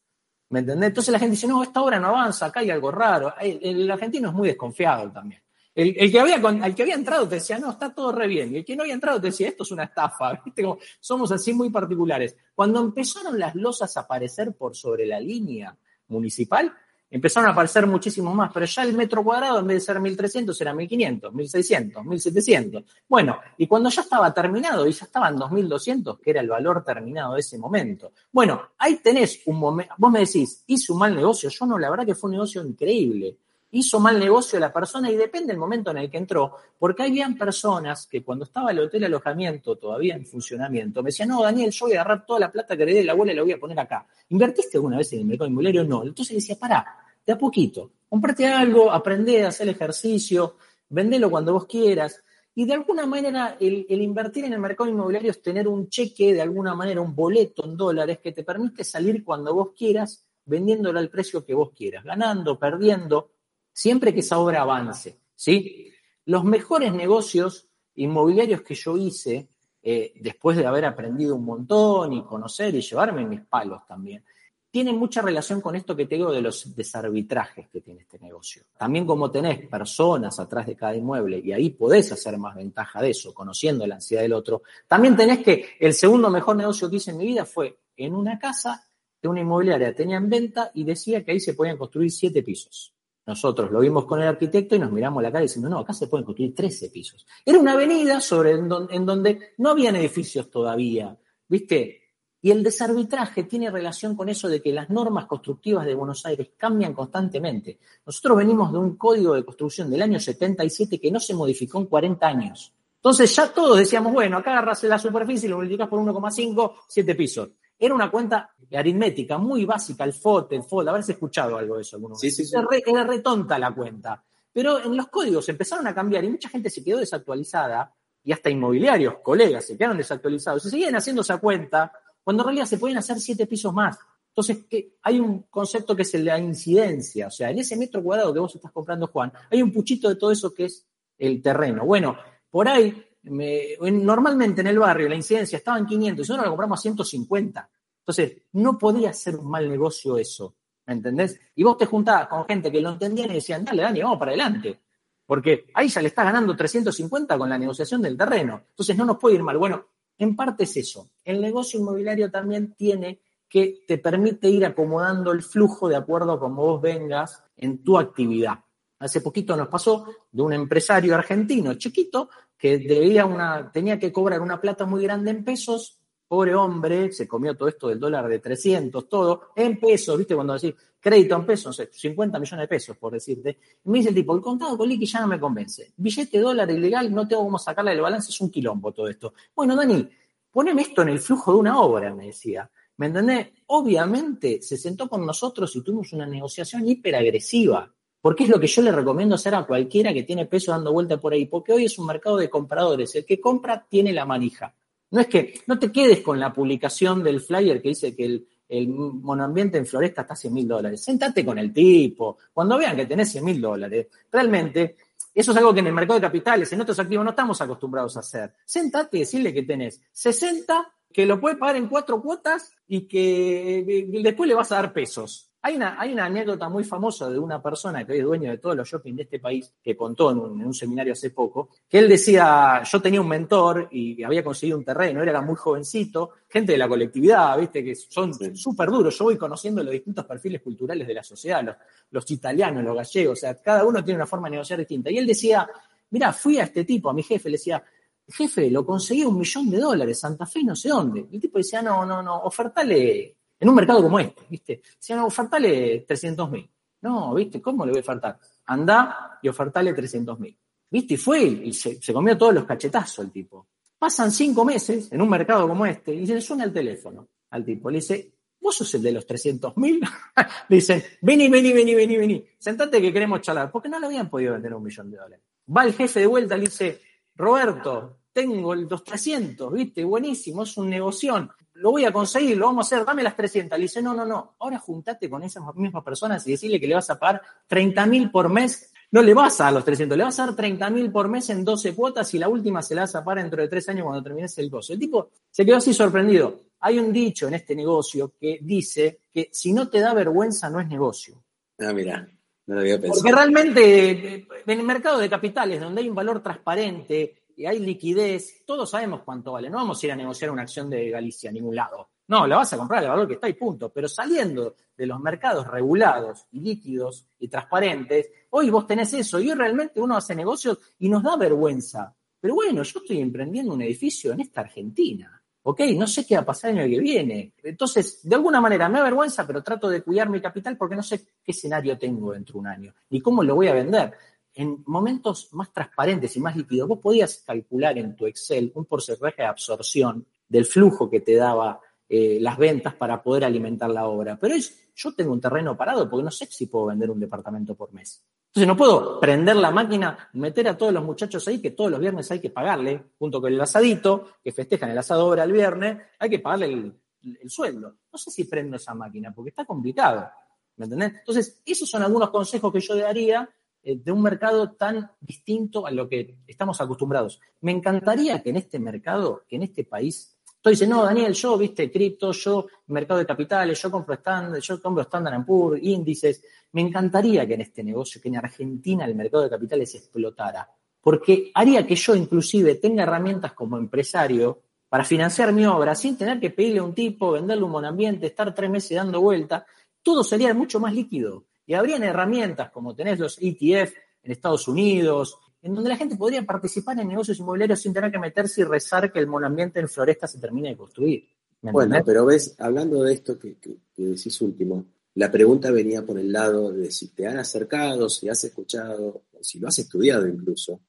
¿Me entendés? Entonces la gente dice, no, esta obra no avanza, acá hay algo raro. El, argentino es muy desconfiado también. El, que había, el que había entrado te decía, no, está todo re bien. Y el que no había entrado te decía, esto es una estafa. <laughs> somos así muy particulares. Cuando empezaron las losas a aparecer por sobre la línea, municipal, empezaron a aparecer muchísimos más, pero ya el metro cuadrado en vez de ser 1.300 era 1.500, 1.600, 1.700. Bueno, y cuando ya estaba terminado y ya estaban 2.200, que era el valor terminado de ese momento. Bueno, ahí tenés un momento, vos me decís, hice un mal negocio, yo no, la verdad que fue un negocio increíble hizo mal negocio la persona y depende del momento en el que entró, porque habían personas que cuando estaba el hotel alojamiento todavía en funcionamiento, me decían, no, Daniel, yo voy a agarrar toda la plata que le dé la abuela y la voy a poner acá. ¿Invertiste alguna vez en el mercado inmobiliario? No. Entonces decía, pará, de a poquito, comprate algo, aprende a hacer el ejercicio, vendelo cuando vos quieras. Y de alguna manera el, el, invertir en el mercado inmobiliario es tener un cheque, de alguna manera un boleto en dólares que te permite salir cuando vos quieras, vendiéndolo al precio que vos quieras, ganando, perdiendo, siempre que esa obra avance, ¿sí? Los mejores negocios inmobiliarios que yo hice, eh, después de haber aprendido un montón y conocer y llevarme mis palos también, tiene mucha relación con esto que te digo de los desarbitrajes que tiene este negocio. También como tenés personas atrás de cada inmueble y ahí podés hacer más ventaja de eso, conociendo la ansiedad del otro, también tenés que el segundo mejor negocio que hice en mi vida fue en una casa de una inmobiliaria, tenía en venta y decía que ahí se podían construir siete pisos. Nosotros lo vimos con el arquitecto y nos miramos la cara diciendo, no, acá se pueden construir 13 pisos. Era una avenida sobre, en, donde no habían edificios todavía, ¿viste? Y el desarbitraje tiene relación con eso de que las normas constructivas de Buenos Aires cambian constantemente. Nosotros venimos de un código de construcción del año 77 que no se modificó en 40 años. Entonces ya todos decíamos, bueno, acá agarras la superficie y lo multiplicas por 1,5, 7 pisos. Era una cuenta aritmética muy básica, el FOT, el FOD, haberse escuchado algo de eso alguna Sí, sí, sí. Era, re, era re tonta la cuenta. Pero en los códigos empezaron a cambiar y mucha gente se quedó desactualizada y hasta inmobiliarios, colegas, se quedaron desactualizados. Se seguían haciendo esa cuenta cuando en realidad se pueden hacer siete pisos más. Entonces, que hay un concepto que es la incidencia. O sea, en ese metro cuadrado que vos estás comprando, Juan, hay un puchito de todo eso que es el terreno. Bueno, por ahí, me, normalmente en el barrio la incidencia estaba en 500 y nosotros la compramos a 150. Entonces, no podía ser un mal negocio eso. ¿Me entendés? Y vos te juntabas con gente que lo entendían y decían, dale, Dani, vamos para adelante. Porque ahí ya le estás ganando 350 con la negociación del terreno. Entonces, no nos puede ir mal. Bueno, en parte es eso. El negocio inmobiliario también tiene que te permite ir acomodando el flujo de acuerdo a cómo vos vengas en tu actividad. Hace poquito nos pasó de un empresario argentino chiquito que debía una, tenía que cobrar una plata muy grande en pesos. Pobre hombre, se comió todo esto del dólar de 300, todo, en pesos, ¿viste? Cuando decís crédito en pesos, no sé, 50 millones de pesos, por decirte. Y me dice el tipo, el contado con liqui ya no me convence. Billete dólar ilegal, no tengo cómo sacarle del balance, es un quilombo todo esto. Bueno, Dani, poneme esto en el flujo de una obra, me decía. ¿Me entendés? Obviamente se sentó con nosotros y tuvimos una negociación hiperagresiva. Porque es lo que yo le recomiendo hacer a cualquiera que tiene peso dando vuelta por ahí. Porque hoy es un mercado de compradores. El que compra tiene la manija. No es que no te quedes con la publicación del flyer que dice que el, el monoambiente en Floresta está a 100 mil dólares. Sentate con el tipo. Cuando vean que tenés 100 mil dólares, realmente eso es algo que en el mercado de capitales, en otros activos, no estamos acostumbrados a hacer. Sentate y decirle que tenés 60, que lo puedes pagar en cuatro cuotas y que después le vas a dar pesos. Hay una, hay una anécdota muy famosa de una persona que hoy es dueño de todos los shopping de este país, que contó en un, en un, seminario hace poco, que él decía, yo tenía un mentor y había conseguido un terreno, él era muy jovencito, gente de la colectividad, viste, que son súper duros. Yo voy conociendo los distintos perfiles culturales de la sociedad, los, los italianos, los gallegos, o sea, cada uno tiene una forma de negociar distinta. Y él decía, mira, fui a este tipo, a mi jefe, le decía, jefe, lo conseguí un millón de dólares, Santa Fe no sé dónde. Y el tipo decía, no, no, no, ofertale en un mercado como este, ¿viste? Decían, no, ofertale 300 mil. No, ¿viste? ¿Cómo le voy a ofertar? Andá y ofertale 300 mil. ¿Viste? Y fue y se, se, comió todos los cachetazos el tipo. Pasan cinco meses en un mercado como este y le suena el teléfono al tipo. Le dice, ¿vos sos el de los 300 mil? <laughs> le dicen, vení, vení, vení, vení, vení. Sentate que queremos charlar. Porque no le habían podido vender un millón de dólares. Va el jefe de vuelta y le dice, Roberto, tengo los 300, ¿viste? Buenísimo, es un negocio lo voy a conseguir, lo vamos a hacer, dame las 300. Le dice, no, no, no, ahora juntate con esas mismas personas y decirle que le vas a pagar 30 mil por mes. No le vas a dar los 300, le vas a dar 30 mil por mes en 12 cuotas y la última se la vas a pagar dentro de tres años cuando termines el gozo. El tipo se quedó así sorprendido. Hay un dicho en este negocio que dice que si no te da vergüenza no es negocio. Ah, mira, no lo había pensado. Porque realmente en el mercado de capitales, donde hay un valor transparente, hay liquidez, todos sabemos cuánto vale. No vamos a ir a negociar una acción de Galicia a ningún lado. No, la vas a comprar al valor que está y punto. Pero saliendo de los mercados regulados y líquidos y transparentes, hoy vos tenés eso y hoy realmente uno hace negocios y nos da vergüenza. Pero bueno, yo estoy emprendiendo un edificio en esta Argentina. ¿Ok? No sé qué va a pasar el año que viene. Entonces, de alguna manera me da vergüenza, pero trato de cuidar mi capital porque no sé qué escenario tengo dentro de un año, ni cómo lo voy a vender en momentos más transparentes y más líquidos, vos podías calcular en tu Excel un porcentaje de absorción del flujo que te daba eh, las ventas para poder alimentar la obra. Pero es, yo tengo un terreno parado porque no sé si puedo vender un departamento por mes. Entonces no puedo prender la máquina, meter a todos los muchachos ahí, que todos los viernes hay que pagarle, junto con el asadito, que festejan el asado obra el viernes, hay que pagarle el, el sueldo. No sé si prendo esa máquina porque está complicado. ¿Me entendés? Entonces, esos son algunos consejos que yo daría de un mercado tan distinto a lo que estamos acostumbrados. Me encantaría que en este mercado, que en este país, Entonces dice, no, Daniel, yo, viste, cripto, yo, mercado de capitales, yo compro Standard, yo compro Standard Poor's, índices. Me encantaría que en este negocio, que en Argentina el mercado de capitales explotara, porque haría que yo inclusive tenga herramientas como empresario para financiar mi obra sin tener que pedirle a un tipo, venderle un monambiente, estar tres meses dando vuelta. Todo sería mucho más líquido. Y habrían herramientas como tenés los ETF en Estados Unidos, en donde la gente podría participar en negocios inmobiliarios sin tener que meterse y rezar que el monambiente en Floresta se termine de construir. Bueno, pero ves, hablando de esto que, decís último, la pregunta venía por el lado de si te han acercado, si has escuchado, si lo has estudiado incluso,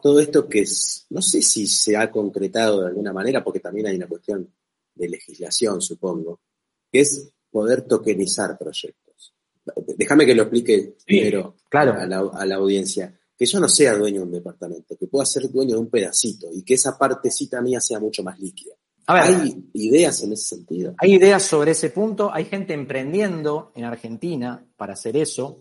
todo esto que es, no sé si se ha concretado de alguna manera, porque también hay una cuestión de legislación, supongo, que es poder tokenizar proyectos. Déjame que lo explique primero claro. a, la, a la audiencia que yo no sea dueño de un departamento, que pueda ser dueño de un pedacito y que esa partecita mía sea mucho más líquida. ¿Hay ideas en ese sentido? Hay ideas sobre ese punto, hay gente emprendiendo en Argentina para hacer eso.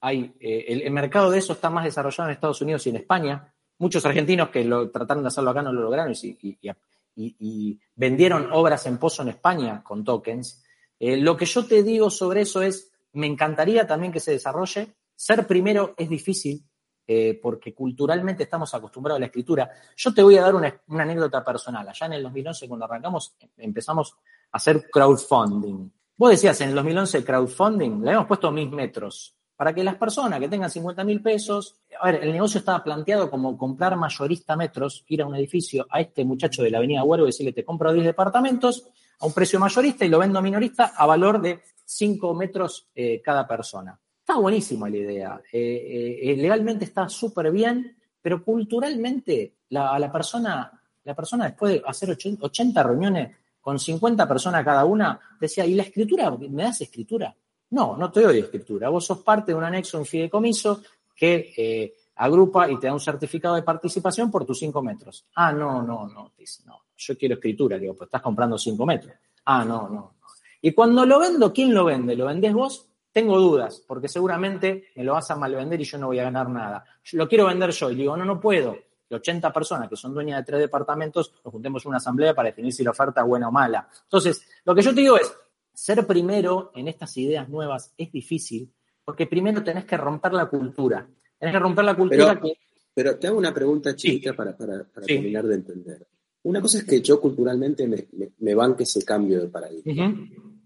Hay, eh, el, mercado de eso está más desarrollado en Estados Unidos y en España. Muchos argentinos que lo, trataron de hacerlo acá no lo lograron y, vendieron obras en pozo en España con tokens. Eh, lo que yo te digo sobre eso es, me encantaría también que se desarrolle. Ser primero es difícil, eh, porque culturalmente estamos acostumbrados a la escritura. Yo te voy a dar una, anécdota personal. Allá en el 2011, cuando arrancamos, empezamos a hacer crowdfunding. Vos decías, en el 2011 crowdfunding, le hemos puesto mil metros, para que las personas que tengan 50 mil pesos, a ver, el negocio estaba planteado como comprar mayorista metros, ir a un edificio a este muchacho de la avenida Huervo y decirle, te compro 10 departamentos a un precio mayorista y lo vendo minorista a valor de 5 metros eh, cada persona. Está buenísima la idea. Eh, eh, legalmente está súper bien, pero culturalmente la, la, persona, la persona después de hacer 80 reuniones con 50 personas cada una, decía, ¿y la escritura? ¿Me das escritura? No, no te doy escritura. Vos sos parte de un anexo, un fideicomiso que agrupa y te da un certificado de participación por tus 5 metros. Ah, no, no, no, dice, no, yo quiero escritura. Digo, pues estás comprando 5 metros. Ah, no, no. Y cuando lo vendo, ¿quién lo vende? ¿Lo vendés vos? Tengo dudas, porque seguramente me lo vas a malvender y yo no voy a ganar nada. lo quiero vender yo y digo, no, no puedo. De 80 personas que son dueñas de tres departamentos, nos juntemos en una asamblea para definir si la oferta es buena o mala. Entonces, lo que yo te digo es, ser primero en estas ideas nuevas es difícil, porque primero tenés que romper la cultura. Tenés que romper la cultura pero, que... Pero te hago una pregunta chiquita para, terminar de entender. Una cosa es que yo culturalmente me, banque ese cambio de paradigma.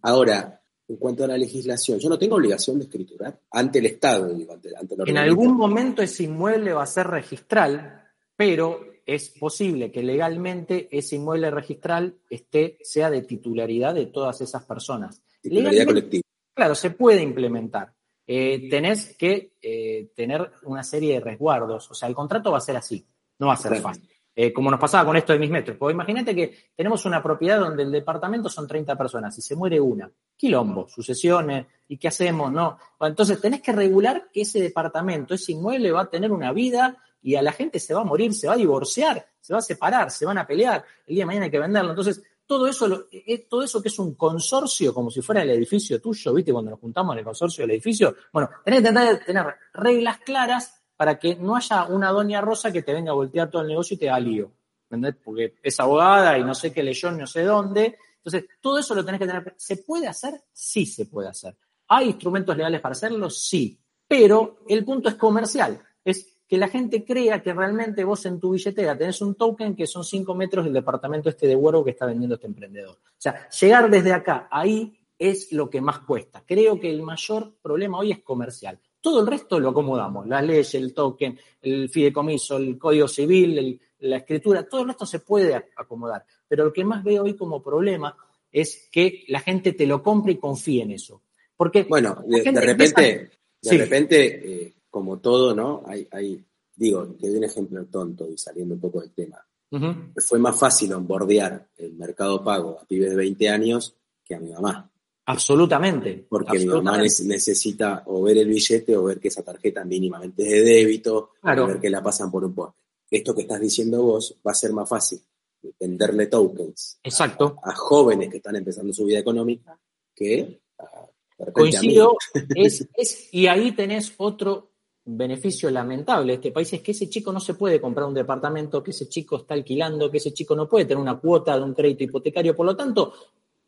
Ahora, en cuanto a la legislación, yo no tengo obligación de escriturar ante el Estado. ante, en algún momento ese inmueble va a ser registral, pero es posible que legalmente ese inmueble registral esté, sea de titularidad de todas esas personas. Titularidad colectiva. Claro, se puede implementar. Eh, tenés que eh, tener una serie de resguardos. O sea, el contrato va a ser así, no va a ser fácil. Eh, como nos pasaba con esto de mis metros. Porque imagínate que tenemos una propiedad donde el departamento son 30 personas y se muere una. Quilombo, sucesiones, ¿y qué hacemos? No. entonces tenés que regular que ese departamento, ese inmueble va a tener una vida y a la gente se va a morir, se va a divorciar, se va a separar, se van a pelear, el día de mañana hay que venderlo. Entonces, todo eso, eh, todo eso que es un consorcio, como si fuera el edificio tuyo, ¿viste? Cuando nos juntamos en el consorcio del edificio, bueno, tenés que tener reglas claras para que no haya una doña Rosa que te venga a voltear todo el negocio y te da lío. ¿Entendés? Porque es abogada y no sé qué leyó, no sé dónde. Entonces, todo eso lo tenés que tener. ¿Se puede hacer? Sí se puede hacer. ¿Hay instrumentos legales para hacerlo? Sí. Pero el punto es comercial. Es que la gente crea que realmente vos en tu billetera tenés un token que son 5 metros del departamento este de Huervo que está vendiendo este emprendedor. O sea, llegar desde acá, ahí es lo que más cuesta. Creo que el mayor problema hoy es comercial. Todo el resto lo acomodamos, las leyes, el token, el fideicomiso, el código civil, la escritura, todo el resto se puede acomodar. Pero lo que más veo hoy como problema es que la gente te lo compre y confíe en eso. Porque bueno, de, repente, de repente, eh, como todo, ¿no? Hay, hay, digo, te doy un ejemplo tonto y saliendo un poco del tema. Fue más fácil onboardear el mercado pago a pibes de 20 años que a mi mamá. Absolutamente. Porque mi mamá necesita o ver el billete o ver que esa tarjeta mínimamente es de débito, o ver que la pasan por un poste. Esto que estás diciendo vos va a ser más fácil venderle tokens Exacto. A, jóvenes que están empezando su vida económica que a, Coincido, es, <laughs> y ahí tenés otro, beneficio lamentable de este país es que ese chico no se puede comprar un departamento, que ese chico está alquilando, que ese chico no puede tener una cuota de un crédito hipotecario. Por lo tanto,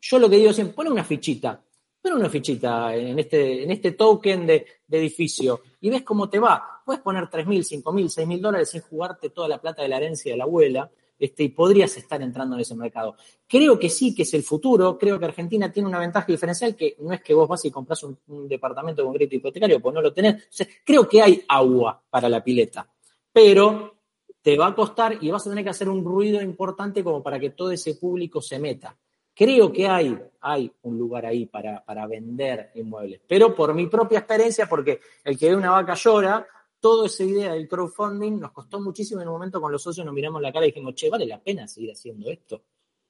yo lo que digo siempre, pone una fichita, pone una fichita en este, en este token de, de edificio y ves cómo te va. Puedes poner 3.000, 5.000, 6.000 dólares sin jugarte toda la plata de la herencia de la abuela este, y podrías estar entrando en ese mercado. Creo que sí, que es el futuro. Creo que Argentina tiene una ventaja diferencial que no es que vos vas y compras un, departamento con crédito hipotecario, pues no lo tenés. creo que hay agua para la pileta, pero te va a costar y vas a tener que hacer un ruido importante como para que todo ese público se meta. Creo que hay, hay un lugar ahí para, para vender inmuebles, pero por mi propia experiencia, porque el que ve una vaca llora, toda esa idea del crowdfunding nos costó muchísimo en un momento con los socios, nos miramos la cara y dijimos, che, ¿vale la pena seguir haciendo esto?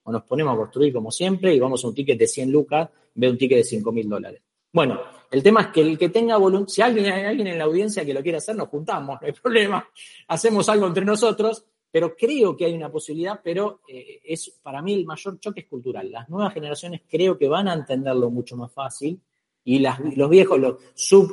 O nos ponemos a construir como siempre y vamos a un ticket de 100 lucas, ve un ticket de 5 mil dólares. Bueno, el tema es que el que tenga voluntad, si alguien, hay alguien en la audiencia que lo quiere hacer, nos juntamos, no hay problema, hacemos algo entre nosotros, pero creo que hay una posibilidad, pero eh, es para mí el mayor choque es cultural. Las nuevas generaciones creo que van a entenderlo mucho más fácil y los viejos, los,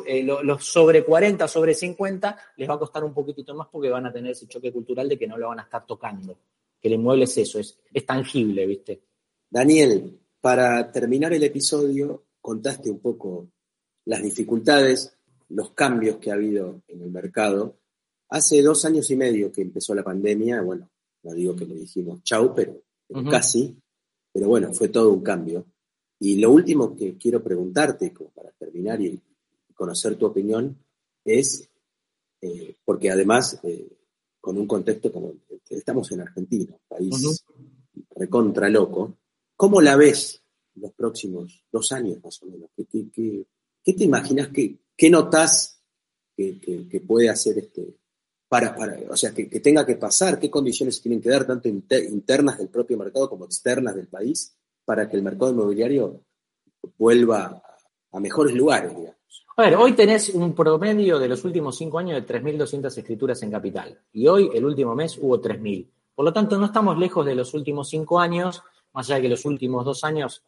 eh, sobre 40, sobre 50, les va a costar un poquitito más porque van a tener ese choque cultural de que no lo van a estar tocando. Que el inmueble es eso, es, es tangible, ¿viste? Daniel, para terminar el episodio, contaste un poco las dificultades, los cambios que ha habido en el mercado. Hace dos años y medio que empezó la pandemia, bueno, no digo que le dijimos chau, pero, casi, pero bueno, fue todo un cambio. Y lo último que quiero preguntarte, como para terminar y conocer tu opinión, es, eh, porque además, eh, con un contexto como estamos en Argentina, país recontra loco, ¿cómo la ves los próximos dos años más o menos? ¿Qué, te imaginas? ¿Qué, qué notas que, puede hacer este, para, para, o sea, que, tenga que pasar, qué condiciones tienen que dar, tanto internas del propio mercado como externas del país, para que el mercado inmobiliario vuelva a mejores lugares, digamos. A ver, hoy tenés un promedio de los últimos cinco años de 3.200 escrituras en capital. Y hoy, el último mes, hubo 3.000. Por lo tanto, no estamos lejos de los últimos cinco años, más allá de que los últimos dos años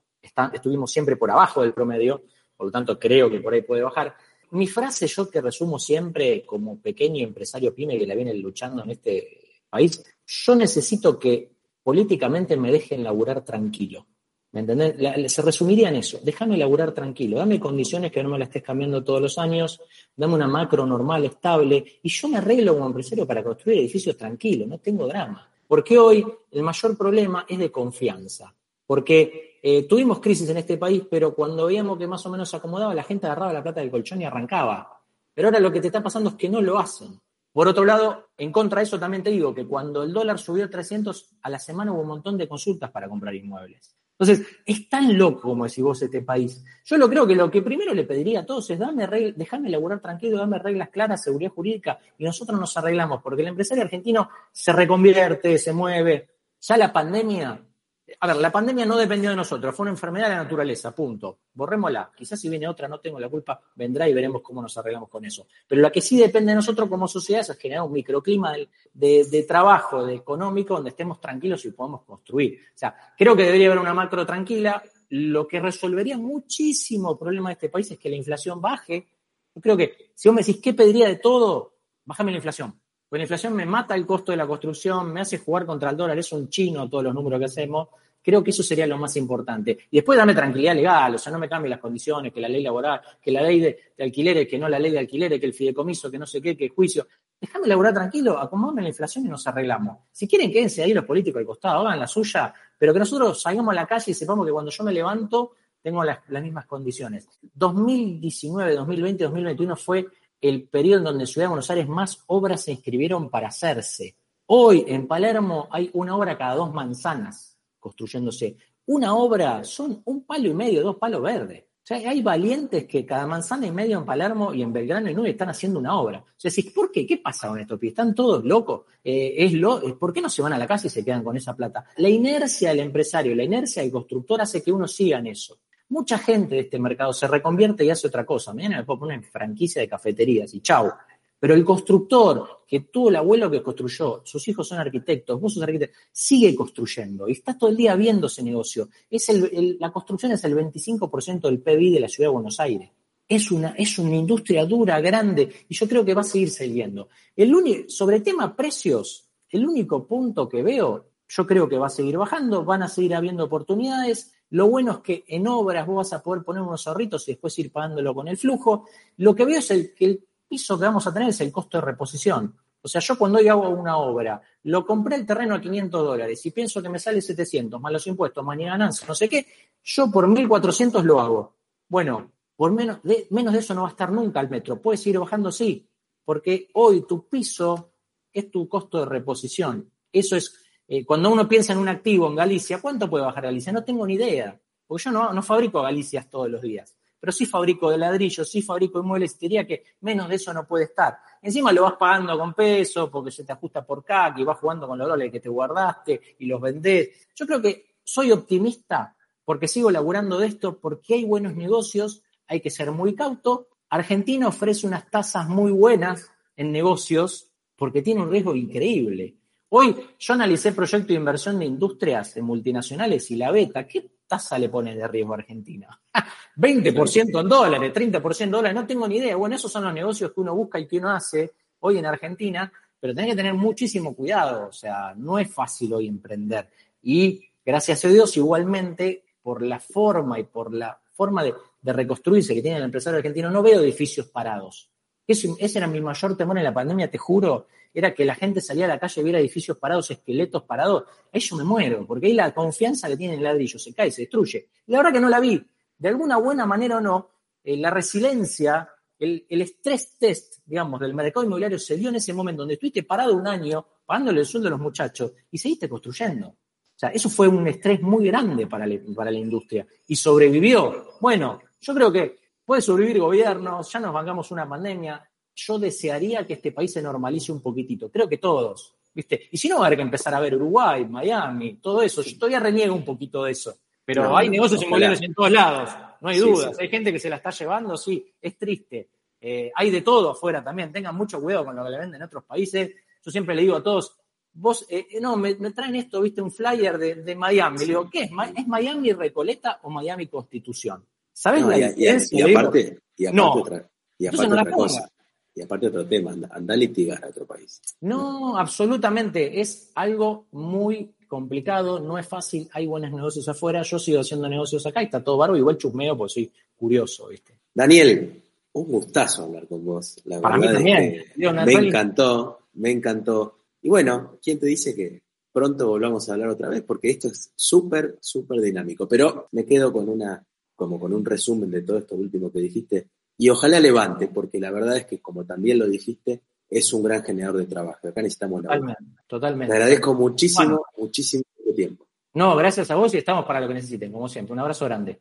estuvimos siempre por abajo del promedio. Por lo tanto, creo que por ahí puede bajar. Mi frase, yo que resumo siempre como pequeño empresario pyme que la viene luchando en este país, yo necesito que políticamente me dejen laburar tranquilo. ¿Me entendés? se resumiría en eso. Déjame laburar tranquilo, dame condiciones que no me la estés cambiando todos los años, dame una macro normal, estable, y yo me arreglo como empresario para construir edificios tranquilos, no tengo drama. Porque hoy el mayor problema es de confianza. Porque eh, tuvimos crisis en este país, pero cuando veíamos que más o menos se acomodaba, la gente agarraba la plata del colchón y arrancaba. Pero ahora lo que te está pasando es que no lo hacen. Por otro lado, en contra de eso también te digo que cuando el dólar subió 300, a la semana hubo un montón de consultas para comprar inmuebles. Entonces, es tan loco, como decís vos, este país. Yo lo creo que lo que primero le pediría a todos es dame déjame laburar tranquilo, dame reglas claras, seguridad jurídica, y nosotros nos arreglamos, porque el empresario argentino se reconvierte, se mueve. Ya la pandemia a ver, la pandemia no dependió de nosotros, fue una enfermedad de la naturaleza, punto. Borrémosla. Quizás si viene otra, no tengo la culpa, vendrá y veremos cómo nos arreglamos con eso. Pero la que sí depende de nosotros como sociedad es generar un microclima de, trabajo, de económico, donde estemos tranquilos y podamos construir. O sea, creo que debería haber una macro tranquila. Lo que resolvería muchísimo problema de este país es que la inflación baje. Yo creo que si vos me decís, ¿qué pediría de todo? Bájame la inflación. Porque la inflación me mata el costo de la construcción, me hace jugar contra el dólar, es un chino todos los números que hacemos. Creo que eso sería lo más importante. Y después dame tranquilidad legal, o sea, no me cambie las condiciones, que la ley laboral, que la ley de, alquileres, que no la ley de alquileres, que el fideicomiso, que no sé qué, que el juicio. Déjame laborar tranquilo, acomodame la inflación y nos arreglamos. Si quieren, quédense ahí los políticos al costado, hagan la suya, pero que nosotros salgamos a la calle y sepamos que cuando yo me levanto tengo las mismas condiciones. 2019, 2020, 2021 fue el periodo en donde en Ciudad de Buenos Aires más obras se inscribieron para hacerse. Hoy en Palermo hay una obra cada dos manzanas construyéndose. Una obra son un palo y medio, dos palos verdes. O sea, hay valientes que cada manzana y medio en Palermo y en Belgrano y Nube están haciendo una obra. O sea, ¿por qué? ¿Qué pasa con esto? ¿Están todos locos? Eh, es lo, ¿Por qué no se van a la casa y se quedan con esa plata? La inercia del empresario, la inercia del constructor hace que uno siga en eso. Mucha gente de este mercado se reconvierte y hace otra cosa. Mañana me puedo poner en franquicia de cafeterías y chau. Pero el constructor, que tuvo el abuelo que construyó, sus hijos son arquitectos, vos sos arquitecto, sigue construyendo y está todo el día viendo ese negocio. Es la construcción es el 25% del PIB de la ciudad de Buenos Aires. es una, es una industria dura, grande, y yo creo que va a seguir saliendo. El único, sobre el tema precios, el único punto que veo, yo creo que va a seguir bajando, van a seguir habiendo oportunidades. Lo bueno es que en obras vos vas a poder poner unos ahorritos y después ir pagándolo con el flujo. Lo que veo es el, que el piso que vamos a tener es el costo de reposición. O sea, yo cuando yo hago una obra, lo compré el terreno a 500 dólares y pienso que me sale 700, más los impuestos, más ni ganancia, no sé qué, yo por 1400 lo hago. Bueno, por menos de, menos de eso no va a estar nunca el metro. Puedes ir bajando, sí, porque hoy tu piso es tu costo de reposición. Eso es, eh, cuando uno piensa en un activo en Galicia, ¿cuánto puede bajar Galicia? No tengo ni idea, porque yo no, fabrico Galicias todos los días pero sí fabrico de ladrillo, sí fabrico de muebles, y diría que menos de eso no puede estar. Encima lo vas pagando con peso, porque se te ajusta por CAC y vas jugando con los dólares que te guardaste y los vendés. Yo creo que soy optimista porque sigo laburando de esto, porque hay buenos negocios, hay que ser muy cauto. Argentina ofrece unas tasas muy buenas en negocios porque tiene un riesgo increíble. Hoy yo analicé proyecto de inversión de industrias de multinacionales y la beta. ¿Qué tasa le pone de riesgo a Argentina? <laughs> 20% en dólares, 30% en dólares, no tengo ni idea. Bueno, esos son los negocios que uno busca y que uno hace hoy en Argentina, pero tenés que tener muchísimo cuidado, o sea, no es fácil hoy emprender. Y gracias a Dios, igualmente, por la forma y por la forma de, reconstruirse que tiene el empresario argentino, no veo edificios parados. Ese era mi mayor temor en la pandemia, te juro, era que la gente salía a la calle y viera edificios parados, esqueletos parados. Ahí me muero, porque ahí la confianza que tiene el ladrillo se cae, se destruye. Y la verdad que no la vi. De alguna buena manera o no, eh, la resiliencia, el, el estrés test, digamos, del mercado inmobiliario se dio en ese momento donde estuviste parado un año pagándole el sueldo a los muchachos y seguiste construyendo. O sea, eso fue un estrés muy grande para para la industria. Y sobrevivió. Bueno, yo creo que puede sobrevivir gobiernos, ya nos bancamos una pandemia, yo desearía que este país se normalice un poquitito. Creo que todos, ¿viste? Y si no, va a haber que empezar a ver Uruguay, Miami, todo eso. Yo todavía reniego un poquito de eso. Pero hay negocios inmobiliarios en todos lados, no hay dudas. Hay gente que se la está llevando, sí, es triste. Eh, hay de todo afuera también. Tengan mucho cuidado con lo que le venden en otros países. Yo siempre le digo a todos, vos, eh, no, me, traen esto, viste, un flyer de, Miami. Le digo, ¿qué es? ¿Es Miami Recoleta o Miami Constitución? ¿Sabes la diferencia? Y, aparte, y aparte, no. otra, y aparte otra cosa. Y aparte otro tema, anda a litigar a otro país. No, absolutamente. Es algo muy complicado, no es fácil, hay buenos negocios afuera, yo sigo haciendo negocios acá y está todo barro, igual chusmeo porque soy curioso, ¿viste? Daniel, un gustazo hablar con vos. La Para mí también. me encantó, me encantó. Y bueno, ¿quién te dice que pronto volvamos a hablar otra vez? Porque esto es súper, súper dinámico. Pero me quedo con una, como con un resumen de todo esto último que dijiste y ojalá levante, porque la verdad es que, como también lo dijiste, es un gran generador de trabajo. Acá necesitamos la Totalmente, totalmente. Te agradezco muchísimo, muchísimo tiempo. No, gracias a vos y estamos para lo que necesiten, como siempre. Un abrazo grande.